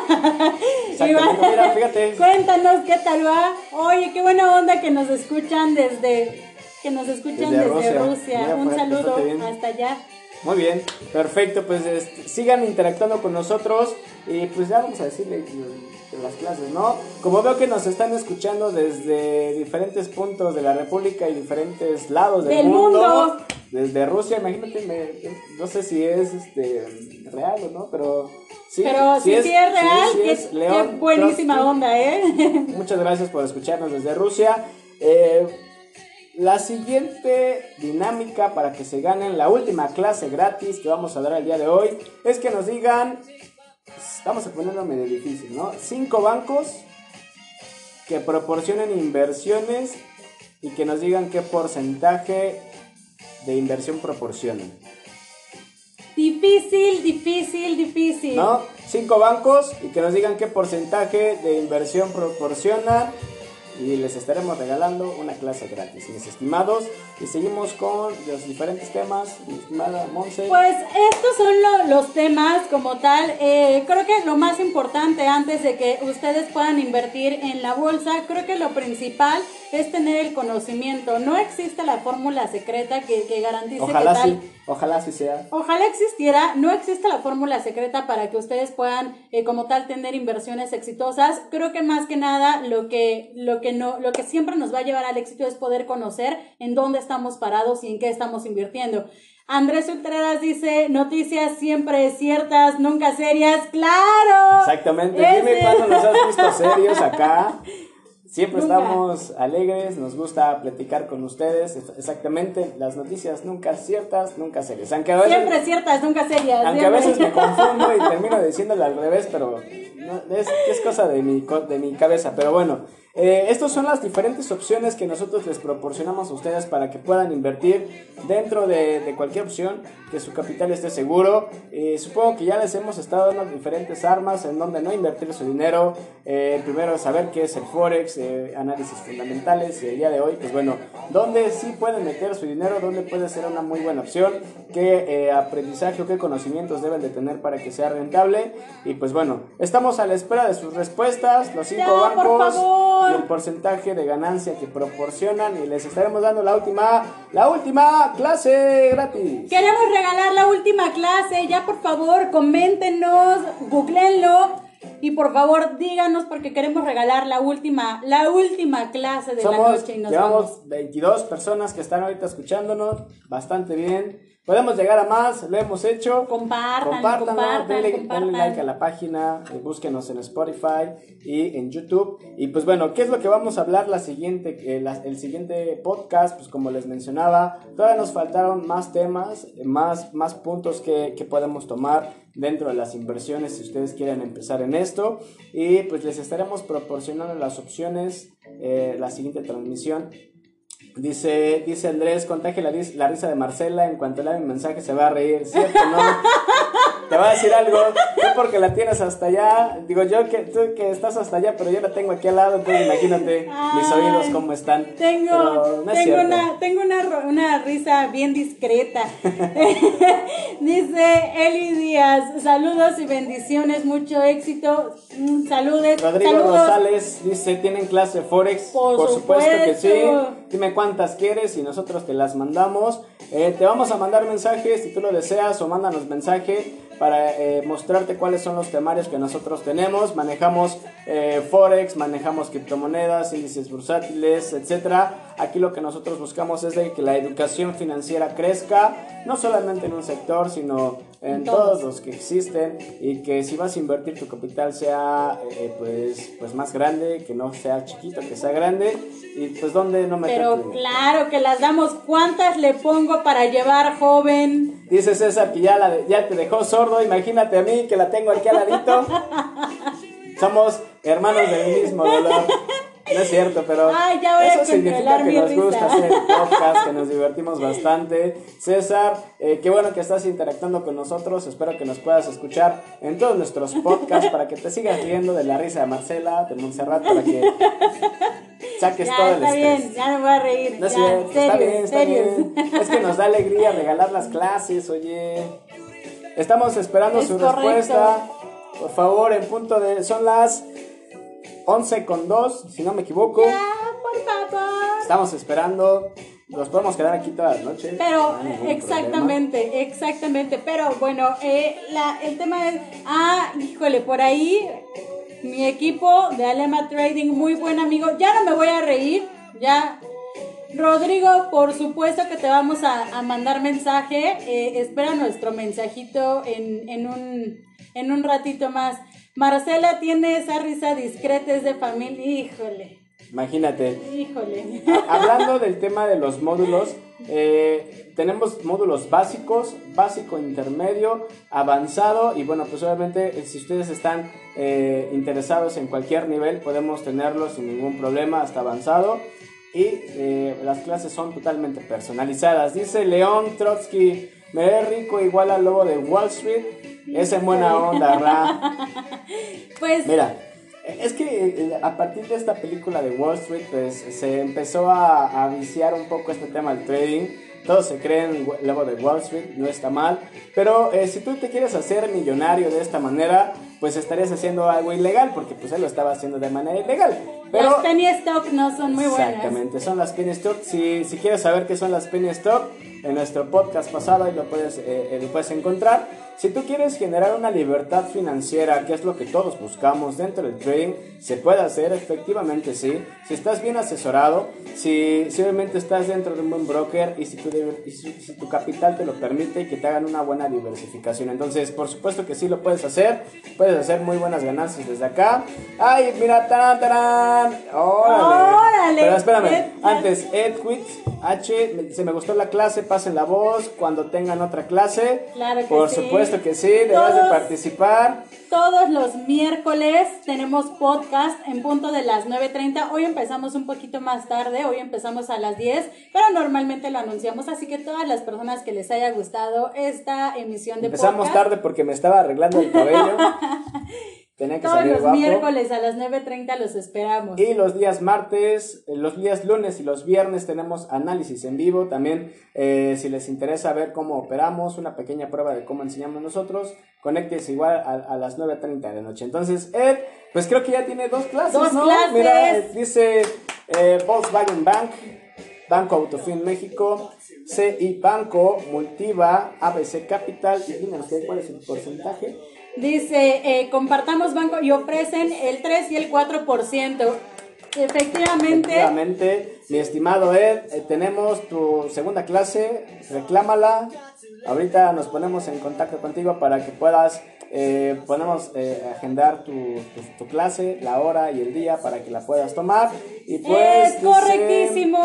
fíjate. Cuéntanos qué tal va. Oye, qué buena onda que nos escuchan desde que nos escuchan desde, Rusia. Un saludo hasta allá. Muy bien, perfecto, pues este, sigan interactuando con nosotros y pues ya vamos a decirle las clases, ¿no? Como veo que nos están escuchando desde diferentes puntos de la República y diferentes lados del, mundo, desde Rusia, imagínate, no sé si es este real o no, pero sí, pero sí, es, real, es, qué, buenísima onda, ¿eh? Muchas gracias por escucharnos desde Rusia. Eh, la siguiente dinámica para que se ganen la última clase gratis que vamos a dar el día de hoy es que nos digan vamos a ponerlo medio difícil, ¿no? Cinco bancos que proporcionen inversiones y que nos digan qué porcentaje de inversión proporcionan. difícil, difícil, difícil. ¿No? Cinco bancos y que nos digan qué porcentaje de inversión proporciona y les estaremos regalando una clase gratis, mis estimados. Y seguimos con los diferentes temas, mi estimada Monse. Pues estos son los temas como tal. Eh, creo que lo más importante antes de que ustedes puedan invertir en la bolsa, creo que lo principal es tener el conocimiento. No existe la fórmula secreta que, que garantice Ojalá que tal. Sí. Ojalá sí sea. Ojalá existiera. No existe la fórmula secreta para que ustedes puedan, eh, como tal, tener inversiones exitosas. Creo que más que nada lo que, lo que no, lo que siempre nos va a llevar al éxito es poder conocer en dónde estamos parados y en qué estamos invirtiendo. Andrés Ultreras dice, noticias siempre ciertas, nunca serias. ¡Claro! Exactamente. Dime cuándo nos has visto serios acá. Siempre estamos alegres, nos gusta platicar con ustedes. Exactamente, las noticias nunca ciertas, nunca serias. Aunque siempre ciertas, nunca serias. Aunque a veces me confundo y termino diciéndole al revés, pero es, es cosa de mi, de mi cabeza. Pero bueno, eh, estas son las diferentes opciones que nosotros les proporcionamos a ustedes para que puedan invertir dentro de, cualquier opción, que su capital esté seguro. Eh, supongo que ya les hemos estado dando diferentes armas en donde no invertir su dinero. Eh, primero, saber qué es el Forex, análisis fundamentales. Y el día de hoy, pues bueno, dónde sí pueden meter su dinero, dónde puede ser una muy buena opción, qué aprendizaje o qué conocimientos deben de tener para que sea rentable. Y pues bueno, estamos a la espera de sus respuestas, los cinco bancos y el porcentaje de ganancia que proporcionan y les estaremos dando la última, la última clase gratis. Queremos regalar la última clase, ya por favor, coméntenos, googleenlo y por favor díganos porque queremos regalar la última, la última clase de la noche y nos llevamos 22 personas que están ahorita escuchándonos, bastante bien. Podemos llegar a más, lo hemos hecho. Compartan, compartan, compartan, denle, like a la página, eh, búsquenos en Spotify y en YouTube. Y pues bueno, ¿qué es lo que vamos a hablar la siguiente, eh, el siguiente podcast? Pues como les mencionaba, todavía nos faltaron más temas, más, más puntos que, que podemos tomar dentro de las inversiones si ustedes quieren empezar en esto. Y pues les estaremos proporcionando las opciones, eh, la siguiente transmisión Dice, dice Andrés, contagia la, la, risa de Marcela, en cuanto lea mi mensaje se va a reír, ¿cierto? ¿No? Te voy a decir algo, tú porque la tienes hasta allá, digo yo que tú que estás hasta allá, pero yo la tengo aquí al lado, entonces imagínate mis oídos cómo están. Tengo, tengo, una, tengo una, una, risa bien discreta. Dice Eli Díaz, saludos y bendiciones, mucho éxito, mm, saludes. Rodrigo Rosales dice, ¿tienen clase Forex? Por, supuesto que sí. Dime cuántas quieres y nosotros te las mandamos. Eh, te vamos a mandar mensajes si tú lo deseas o mándanos mensaje para eh, mostrarte cuáles son los temarios que nosotros tenemos. Manejamos eh, Forex, manejamos criptomonedas, índices bursátiles, etc. Aquí lo que nosotros buscamos es de que la educación financiera crezca, no solamente en un sector, sino en todos los que existen y que si vas a invertir tu capital sea pues, pues más grande, que no sea chiquito, que sea grande y pues dónde no me Pero claro que las damos. ¿Cuántas le pongo para llevar, joven? Dice César que ya, la ya te dejó sordo. Imagínate a mí que la tengo aquí al ladito. Somos hermanos del mismo dolor. No es cierto, pero eso significa que nos gusta hacer podcast, que nos divertimos bastante. César, eh, qué bueno que estás interactuando con nosotros. Espero que nos puedas escuchar en todos nuestros podcasts para que te sigas riendo de la risa de Marcela, de Montserrat, para que saques todo el está bien, ya me voy a reír. No, ya, está bien, está bien. Es que nos da alegría regalar las clases, oye. Estamos esperando su respuesta. Por favor, en punto de. Son las 11 con 2, si no me equivoco. Ya, por favor. Estamos esperando. Nos podemos quedar aquí toda la noche. Pero, exactamente, exactamente. Pero bueno, eh, la, el tema es. Ah, híjole, por ahí mi equipo de Alema Trading, muy buen amigo. Ya no me voy a reír, ya. Rodrigo, por supuesto que te vamos a, mandar mensaje. Eh, espera nuestro mensajito en, en, un, en un ratito más. Marcela tiene esa risa discreta, es de familia. Híjole. Imagínate. Híjole. Hablando del tema de los módulos, eh, tenemos módulos básicos, básico, intermedio, avanzado y bueno, pues obviamente eh, si ustedes están eh, interesados en cualquier nivel podemos tenerlos sin ningún problema hasta avanzado. y eh, las clases son totalmente personalizadas. Dice León Trotsky, me ve rico igual al lobo de Wall Street. Es en buena onda, Ra. Pues... Mira, es que eh, a partir de esta película de Wall Street, pues se empezó a, a viciar un poco este tema del trading todos se creen luego de Wall Street, no está mal. Pero eh, si tú te quieres hacer millonario de esta manera, pues estarías haciendo algo ilegal, porque pues él lo estaba haciendo de manera ilegal. Pero, las penny stock no son muy buenas. Exactamente, son las penny stock. Si, si quieres saber qué son las penny stock, en nuestro podcast pasado ahí lo puedes, eh, eh, lo puedes encontrar. Si tú quieres generar una libertad financiera, que es lo que todos buscamos dentro del trading, se puede hacer, efectivamente sí. Si estás bien asesorado, si, si obviamente estás dentro de un buen broker y si, tu, si, tu capital te lo permite y que te hagan una buena diversificación. Entonces, por supuesto que sí lo puedes hacer. Puedes hacer muy buenas ganancias desde acá. ¡Ay, mira! ¡Tarán, tarán! ¡Órale! ¡Órale! Pero espérame, antes, Edwitz H, se me gustó la clase, pasen la voz cuando tengan otra clase. Claro que Por supuesto que sí, debes de participar. Todos los miércoles tenemos podcast en punto de las 9.30. Hoy empezamos un poquito más tarde, hoy empezamos a las 10, pero normalmente lo anunciamos, así que todas las personas que les haya gustado esta emisión de Empezamos tarde porque me estaba arreglando el cabello. Todos los miércoles a las 9.30 los esperamos. Y los días martes, eh, los días lunes y los viernes tenemos análisis en vivo. También, eh, si les interesa ver cómo operamos, una pequeña prueba de cómo enseñamos nosotros, conéctese igual a, las 9.30 de la noche. Entonces, Ed, pues creo que ya tiene dos clases, dos ¿no? Clases. Mira, dice eh, Volkswagen Bank, Banco Autofin México, CI Banco, Multiva, ABC Capital. Y dime, ¿cuál es el porcentaje? Dice, eh, compartamos banco y ofrecen el 3 y el 4%. Efectivamente. Efectivamente, mi estimado Ed, eh, tenemos tu segunda clase, reclámala. Ahorita nos ponemos en contacto contigo para que puedas, eh, podemos eh, agendar tu, tu, clase, la hora y el día para que la puedas tomar. Y pues, es correctísimo.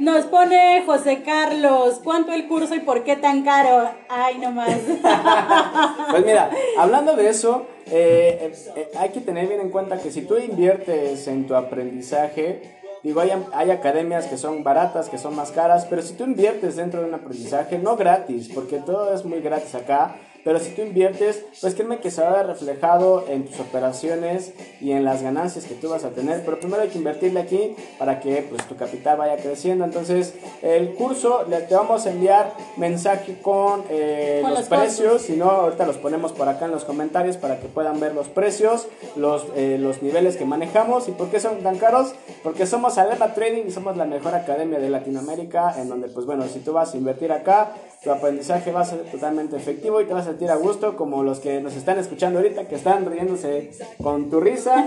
Nos pone José Carlos, ¿cuánto el curso y por qué tan caro? Ay, no más. pues mira, hablando de eso, eh, eh, hay que tener bien en cuenta que si tú inviertes en tu aprendizaje, digo, hay, hay academias que son baratas, que son más caras, pero si tú inviertes dentro de un aprendizaje, no gratis, porque todo es muy gratis acá, pero si tú inviertes, pues créeme que se va a ver reflejado en tus operaciones y en las ganancias que tú vas a tener. Pero primero hay que invertirle aquí para que pues, tu capital vaya creciendo. Entonces, el curso, te vamos a enviar mensaje con, eh, los, precios. Si no, ahorita los ponemos por acá en los comentarios para que puedan ver los precios, los, eh, los niveles que manejamos y por qué son tan caros. Porque somos Alema Trading y somos la mejor academia de Latinoamérica. En donde, pues bueno, si tú vas a invertir acá, tu aprendizaje va a ser totalmente efectivo y te vas a sentir a gusto como los que nos están escuchando ahorita, que están riéndose con tu risa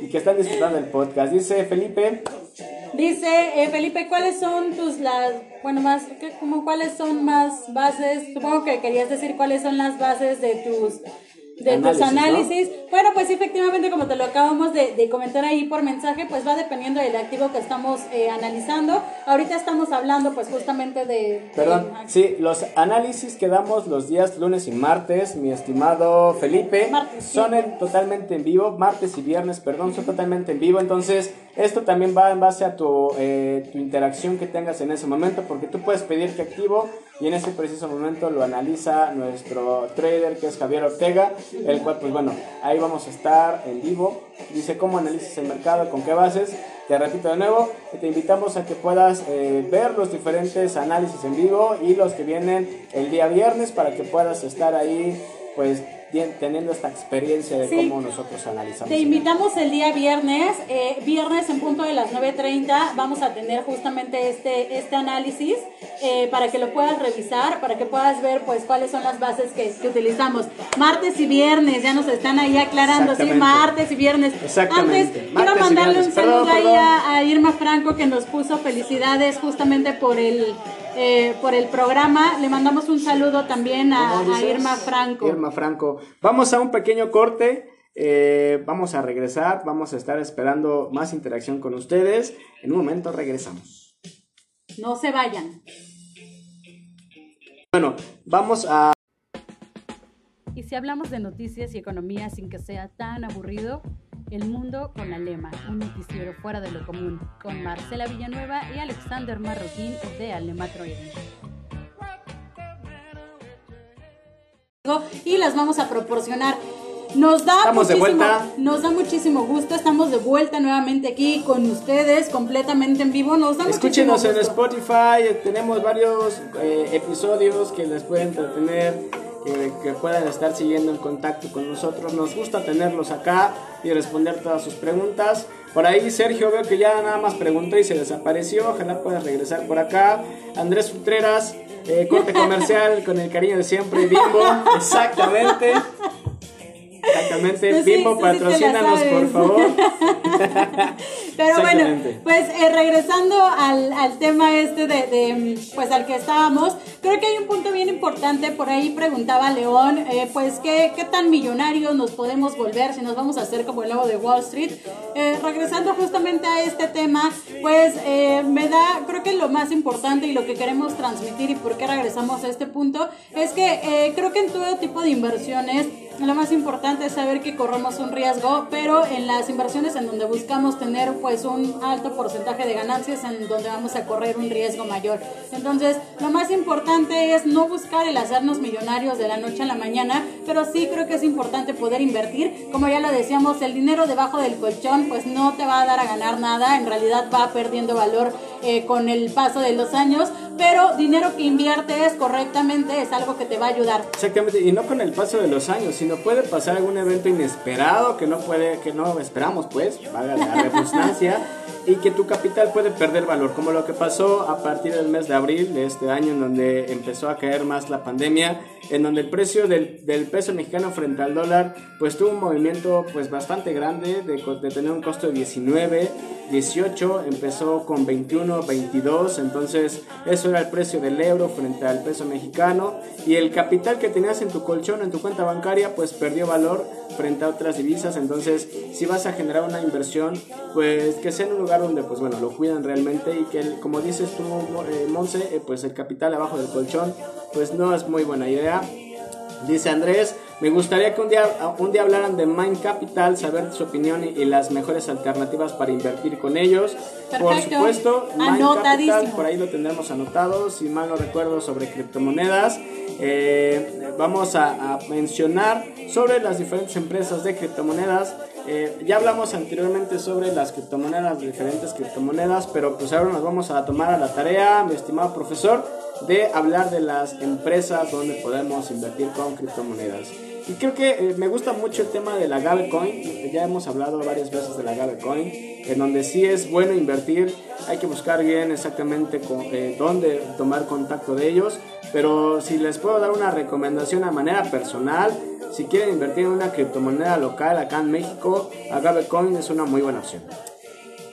y que están disfrutando el podcast. Dice Felipe. Dice eh, Felipe, ¿cuáles son tus las bueno más como cuáles son más bases? Supongo que querías decir cuáles son las bases de tus de tus análisis. Bueno, pues efectivamente, como te lo acabamos de, comentar ahí por mensaje, pues va dependiendo del activo que estamos eh, analizando. Ahorita estamos hablando, pues justamente de. Perdón, sí, los análisis que damos los días lunes y martes, mi estimado Felipe, son totalmente en vivo, martes y viernes, perdón, son totalmente en vivo. Entonces, esto también va en base a tu, eh, tu interacción que tengas en ese momento, porque tú puedes pedir que activo y en ese preciso momento lo analiza nuestro trader que es Javier Ortega, el cual pues bueno, ahí vamos a estar en vivo. Dice cómo analizas el mercado, con qué bases. Te repito de nuevo, te invitamos a que puedas eh, ver los diferentes análisis en vivo y los que vienen el día viernes para que puedas estar ahí pues teniendo esta experiencia de cómo nosotros analizamos. Te invitamos el día viernes, eh, viernes en punto de las 9.30, vamos a tener justamente este, este análisis eh, para que lo puedas revisar, para que puedas ver pues cuáles son las bases que, utilizamos. Martes y viernes, ya nos están ahí aclarando, sí, martes y viernes. Exactamente. Antes, quiero mandarle un saludo ahí a Irma Franco que nos puso felicidades justamente por el eh, por el programa. Le mandamos un saludo también a, Irma Franco. Irma Franco. Vamos a un pequeño corte. Eh, vamos a regresar. Vamos a estar esperando más interacción con ustedes. En un momento regresamos. No se vayan. Bueno, vamos a... Y si hablamos de noticias y economía sin que sea tan aburrido, El Mundo con la Lema, un noticiero fuera de lo común, con Marcela Villanueva y Alexander Marroquín de Alema Trading. Y las vamos a proporcionar. Nos da, muchísimo, nos da muchísimo gusto, estamos de vuelta nuevamente aquí con ustedes, completamente en vivo. Nos da Escúchenos en Spotify, tenemos varios eh, episodios que les pueden entretener, que, puedan estar siguiendo en contacto con nosotros. Nos gusta tenerlos acá y responder todas sus preguntas. Por ahí Sergio veo que ya nada más preguntó y se desapareció. Ojalá puedas regresar por acá. Andrés Futreras, eh, corte comercial con el cariño de siempre, Bimbo. Exactamente. Exactamente, pues Bimbo, patrocínanos, por favor. Pero bueno, pues eh, regresando al, al, tema este de, de, pues al que estábamos, creo que hay un punto bien importante, por ahí preguntaba León, eh, pues ¿qué, qué tan millonarios nos podemos volver si nos vamos a hacer como el lobo de Wall Street. Eh, regresando justamente a este tema, pues me da, creo que lo más importante y lo que queremos transmitir y por qué regresamos a este punto, es que creo que en todo tipo de inversiones, lo más importante es saber que corremos un riesgo, pero en las inversiones en donde buscamos tener pues un alto porcentaje de ganancias, en donde vamos a correr un riesgo mayor. Entonces, lo más importante es no buscar el hacernos millonarios de la noche a la mañana, pero sí creo que es importante poder invertir. Como ya lo decíamos, el dinero debajo del colchón pues no te va a dar a ganar nada, en realidad va perdiendo valor eh, con el paso de los años, pero dinero que inviertes correctamente es algo que te va a ayudar. Exactamente, y no con el paso de los años, sino puede pasar algún evento inesperado que no puede, que no esperamos, pues, valga la redundancia y que tu capital puede perder valor, como lo que pasó a partir del mes de abril de este año, en donde empezó a caer más la pandemia, en donde el precio del, del peso mexicano frente al dólar, pues tuvo un movimiento pues bastante grande, de, de tener un costo de 19, 18, empezó con 21, 22, entonces eso era el precio del euro frente al peso mexicano, y el capital que tenías en tu colchón, en tu cuenta bancaria, pues perdió valor frente a otras divisas, entonces si vas a generar una inversión, pues que sea en un lugar donde pues bueno, lo cuidan realmente y que como dices tú, eh, Monse, eh, pues el capital abajo del colchón, pues no es muy buena idea. Dice Andrés, me gustaría que un día, un día hablaran de Mind Capital, saber su opinión y, las mejores alternativas para invertir con ellos. Por supuesto, Mind Capital, por ahí lo tendremos anotado, si mal no recuerdo, sobre criptomonedas. Eh, vamos a, mencionar sobre las diferentes empresas de criptomonedas. Eh, ya hablamos anteriormente sobre las criptomonedas, diferentes criptomonedas, pero pues ahora nos vamos a tomar a la tarea, mi estimado profesor, de hablar de las empresas donde podemos invertir con criptomonedas. Y creo que eh, me gusta mucho el tema de la Gabecoin. Ya hemos hablado varias veces de la Gabecoin, en donde sí es bueno invertir. Hay que buscar bien exactamente con, eh, dónde tomar contacto de ellos. Pero si les puedo dar una recomendación a manera personal, si quieren invertir en una criptomoneda local acá en México, Agavecoin es una muy buena opción.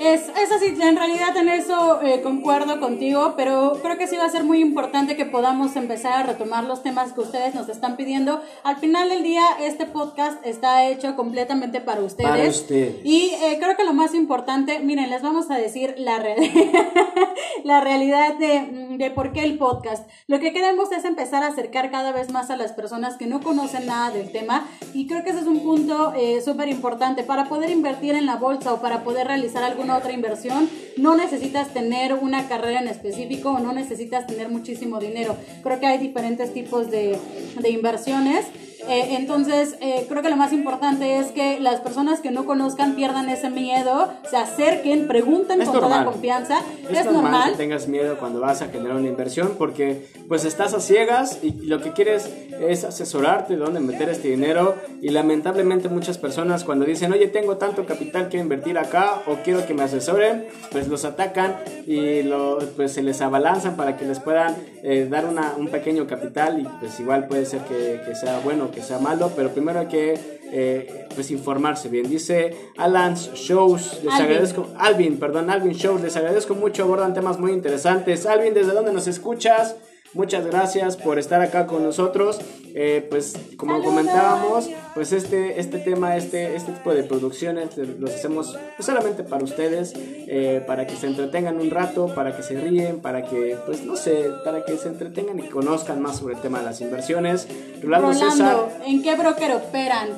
Es, es así, en realidad en eso eh, concuerdo contigo, pero creo que sí va a ser muy importante que podamos empezar a retomar los temas que ustedes nos están pidiendo. Al final del día, este podcast está hecho completamente para ustedes. Para ustedes. Y eh, creo que lo más importante, miren, les vamos a decir la, la realidad de, de por qué el podcast. Lo que queremos es empezar a acercar cada vez más a las personas que no conocen nada del tema y creo que ese es un punto eh, súper importante para poder invertir en la bolsa o para poder realizar otra inversión, no necesitas tener una carrera en específico o no necesitas tener muchísimo dinero. Creo que hay diferentes tipos de, de inversiones eh, entonces, eh, creo que lo más importante es que las personas que no conozcan pierdan ese miedo, se acerquen, pregunten con toda confianza. Es, normal, que tengas miedo cuando vas a generar una inversión porque pues estás a ciegas y lo que quieres es asesorarte de dónde meter este dinero y lamentablemente muchas personas cuando dicen, oye, tengo tanto capital, quiero invertir acá o quiero que me asesoren, pues los atacan y lo, pues se les abalanzan para que les puedan eh, dar una, un pequeño capital y pues igual puede ser que, que sea bueno que sea malo, pero primero hay que eh, pues informarse bien. Dice Alan Shows, les agradezco, Alvin, perdón, Alvin Shows, les agradezco mucho, abordan temas muy interesantes. Alvin, ¿desde dónde nos escuchas? Muchas gracias por estar acá con nosotros. Eh, pues como comentábamos, pues este, este tema, este, este tipo de producciones los hacemos pues, solamente para ustedes, eh, para que se entretengan un rato, para que se ríen, para que, pues no sé, para que se entretengan y conozcan más sobre el tema de las inversiones. Rolando, César, ¿en qué broker operan?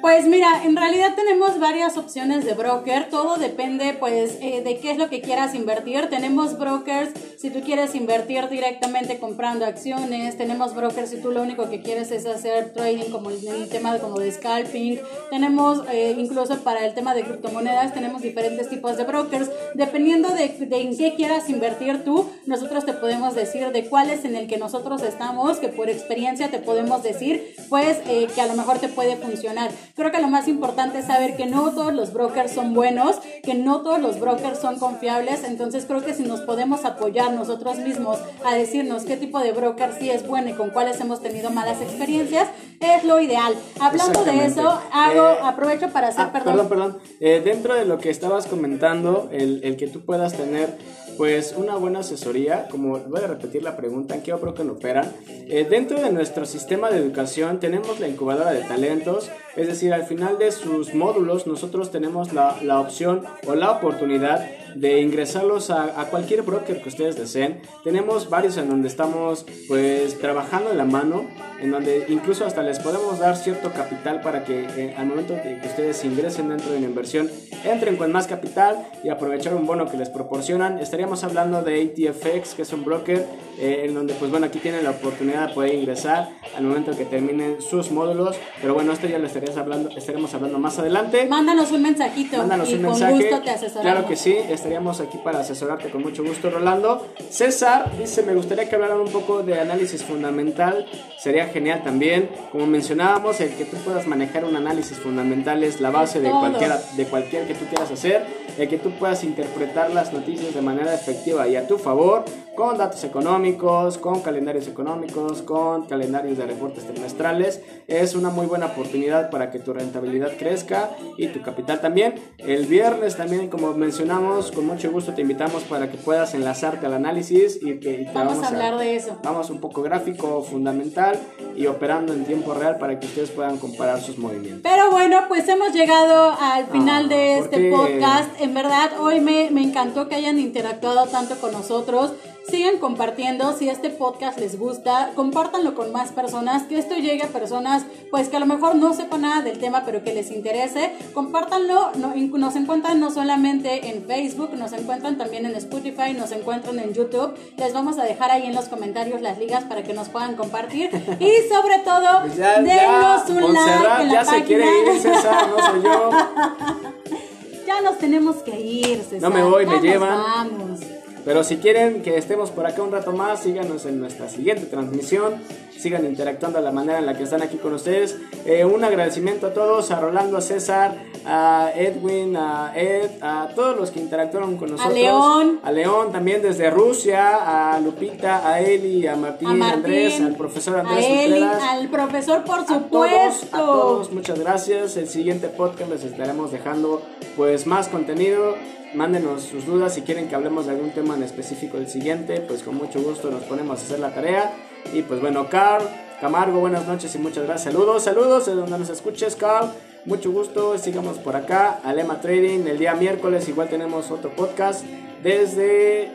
Pues mira, en realidad tenemos varias opciones de broker, todo depende pues eh, de qué es lo que quieras invertir. Tenemos brokers si tú quieres invertir directamente comprando acciones, tenemos brokers si tú lo único que quieres es hacer trading como el, el tema de, como de scalping, tenemos eh, incluso para el tema de criptomonedas, tenemos diferentes tipos de brokers. Dependiendo de, de en qué quieras invertir tú, nosotros te podemos decir de cuál es en el que nosotros estamos, que por experiencia te podemos decir pues eh, que a lo mejor te puede funcionar. Creo que lo más importante es saber que no todos los brokers son buenos, que no todos los brokers son confiables, entonces creo que si nos podemos apoyar nosotros mismos a decirnos qué tipo de broker sí es bueno y con cuáles hemos tenido malas experiencias, es lo ideal. Hablando de eso, hago, Eh, aprovecho para hacer, Ah, perdón. perdón, perdón. Eh, dentro de lo que estabas comentando, el, el que tú puedas tener pues una buena asesoría, como voy a repetir la pregunta, ¿en qué broker operan? Eh, dentro de nuestro sistema de educación tenemos la incubadora de talentos, es decir, al final de sus módulos nosotros tenemos la, la opción o la oportunidad de ingresarlos a, a cualquier broker que ustedes deseen. Tenemos varios en donde estamos pues trabajando en la mano, en donde incluso hasta les podemos dar cierto capital para que eh, al momento de que ustedes ingresen dentro de una inversión, entren con más capital y aprovechar un bono que les proporcionan. Estaríamos hablando de ATFX, que es un broker eh, en donde pues bueno, aquí tienen la oportunidad de poder ingresar al momento que terminen sus módulos, pero bueno, esto ya lo estaríamos hablando, estaremos hablando más adelante. Mándanos un mensajito Mándanos y un con mensaje. gusto te asesoramos. Claro que sí, estaríamos aquí para asesorarte con mucho gusto, Rolando. César dice, me gustaría que hablaran un poco de análisis fundamental. Sería genial también. Como mencionábamos, el que tú puedas manejar un análisis fundamental es la base de Todo. cualquiera, de cualquier que tú quieras hacer. El que tú puedas interpretar las noticias de manera efectiva y a tu favor, con datos económicos, con calendarios económicos, con calendarios de reportes trimestrales. Es una muy buena oportunidad para que tu rentabilidad crezca y tu capital también. El viernes también, como mencionamos, con mucho gusto te invitamos para que puedas enlazarte al análisis y que y te Vamos a hablar de eso. Vamos un poco gráfico, fundamental y operando en tiempo real para que ustedes puedan comparar sus movimientos. Pero bueno, pues hemos llegado al final Ah, de ¿por este podcast. En verdad, hoy me, me encantó que hayan interactuado tanto con nosotros. Sigan compartiendo, si este podcast les gusta, compártanlo con más personas, que esto llegue a personas pues que a lo mejor no sepan nada del tema, pero que les interese. Compártanlo, no- nos encuentran no solamente en Facebook, nos encuentran también en Spotify, nos encuentran en YouTube. Les vamos a dejar ahí en los comentarios las ligas para que nos puedan compartir. Y sobre todo, Pues ya, denos ya, un like en la ya se página. quiere ir, César, no soy yo. Ya nos tenemos que ir, César. No me voy, Ya me nos llevan. Vamos. Pero si quieren que estemos por acá un rato más, síganos en nuestra siguiente transmisión. Sigan interactuando de la manera en la que están aquí con ustedes. Eh, un agradecimiento a todos, a Rolando, a César, a Edwin, a Ed, a todos los que interactuaron con nosotros. León. A León también desde Rusia, a Lupita, a Eli, a Martín, A Martín, Andrés, al profesor Andrés a Eli, Contreras. al profesor, por A todos, supuesto. a todos, muchas gracias. El siguiente podcast les estaremos dejando pues más contenido. Mándenos sus dudas si quieren que hablemos de algún tema en específico del siguiente, pues con mucho gusto nos ponemos a hacer la tarea. Y pues bueno, Carl, Camargo, buenas noches y muchas gracias. Saludos, saludos de donde nos escuches, Carl. Mucho gusto, sigamos por acá. Alema Trading, el día miércoles igual tenemos otro podcast desde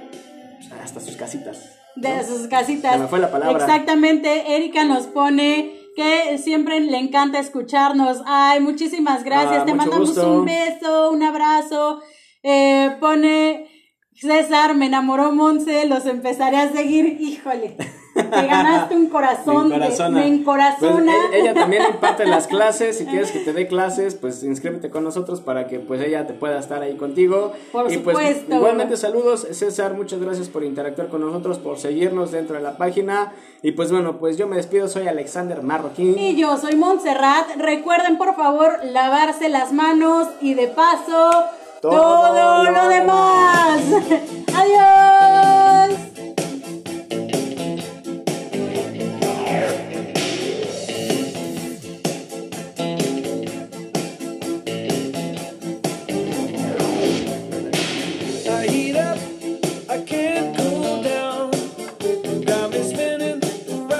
pues, hasta sus casitas. De sus casitas. Se me fue la palabra. Exactamente. Erika nos pone que siempre le encanta escucharnos. Ay, muchísimas gracias. Ah, Te mandamos gusto. un beso, un abrazo. Eh, pone César, me enamoró Monse, los empezaré a seguir. Híjole, te ganaste un corazón. Me de- encorazona. Me encorazona. Pues, e- ella también imparte las clases. Si quieres que te dé clases, pues inscríbete con nosotros para que pues ella te pueda estar ahí contigo. Por y pues supuesto. igualmente saludos, César, muchas gracias por interactuar con nosotros, por seguirnos dentro de la página. Y pues bueno, pues yo me despido, soy Alexander Marroquín. Y yo soy Montserrat. Recuerden, por favor, lavarse las manos y de paso, todo, todo lo demás. ¡Adiós!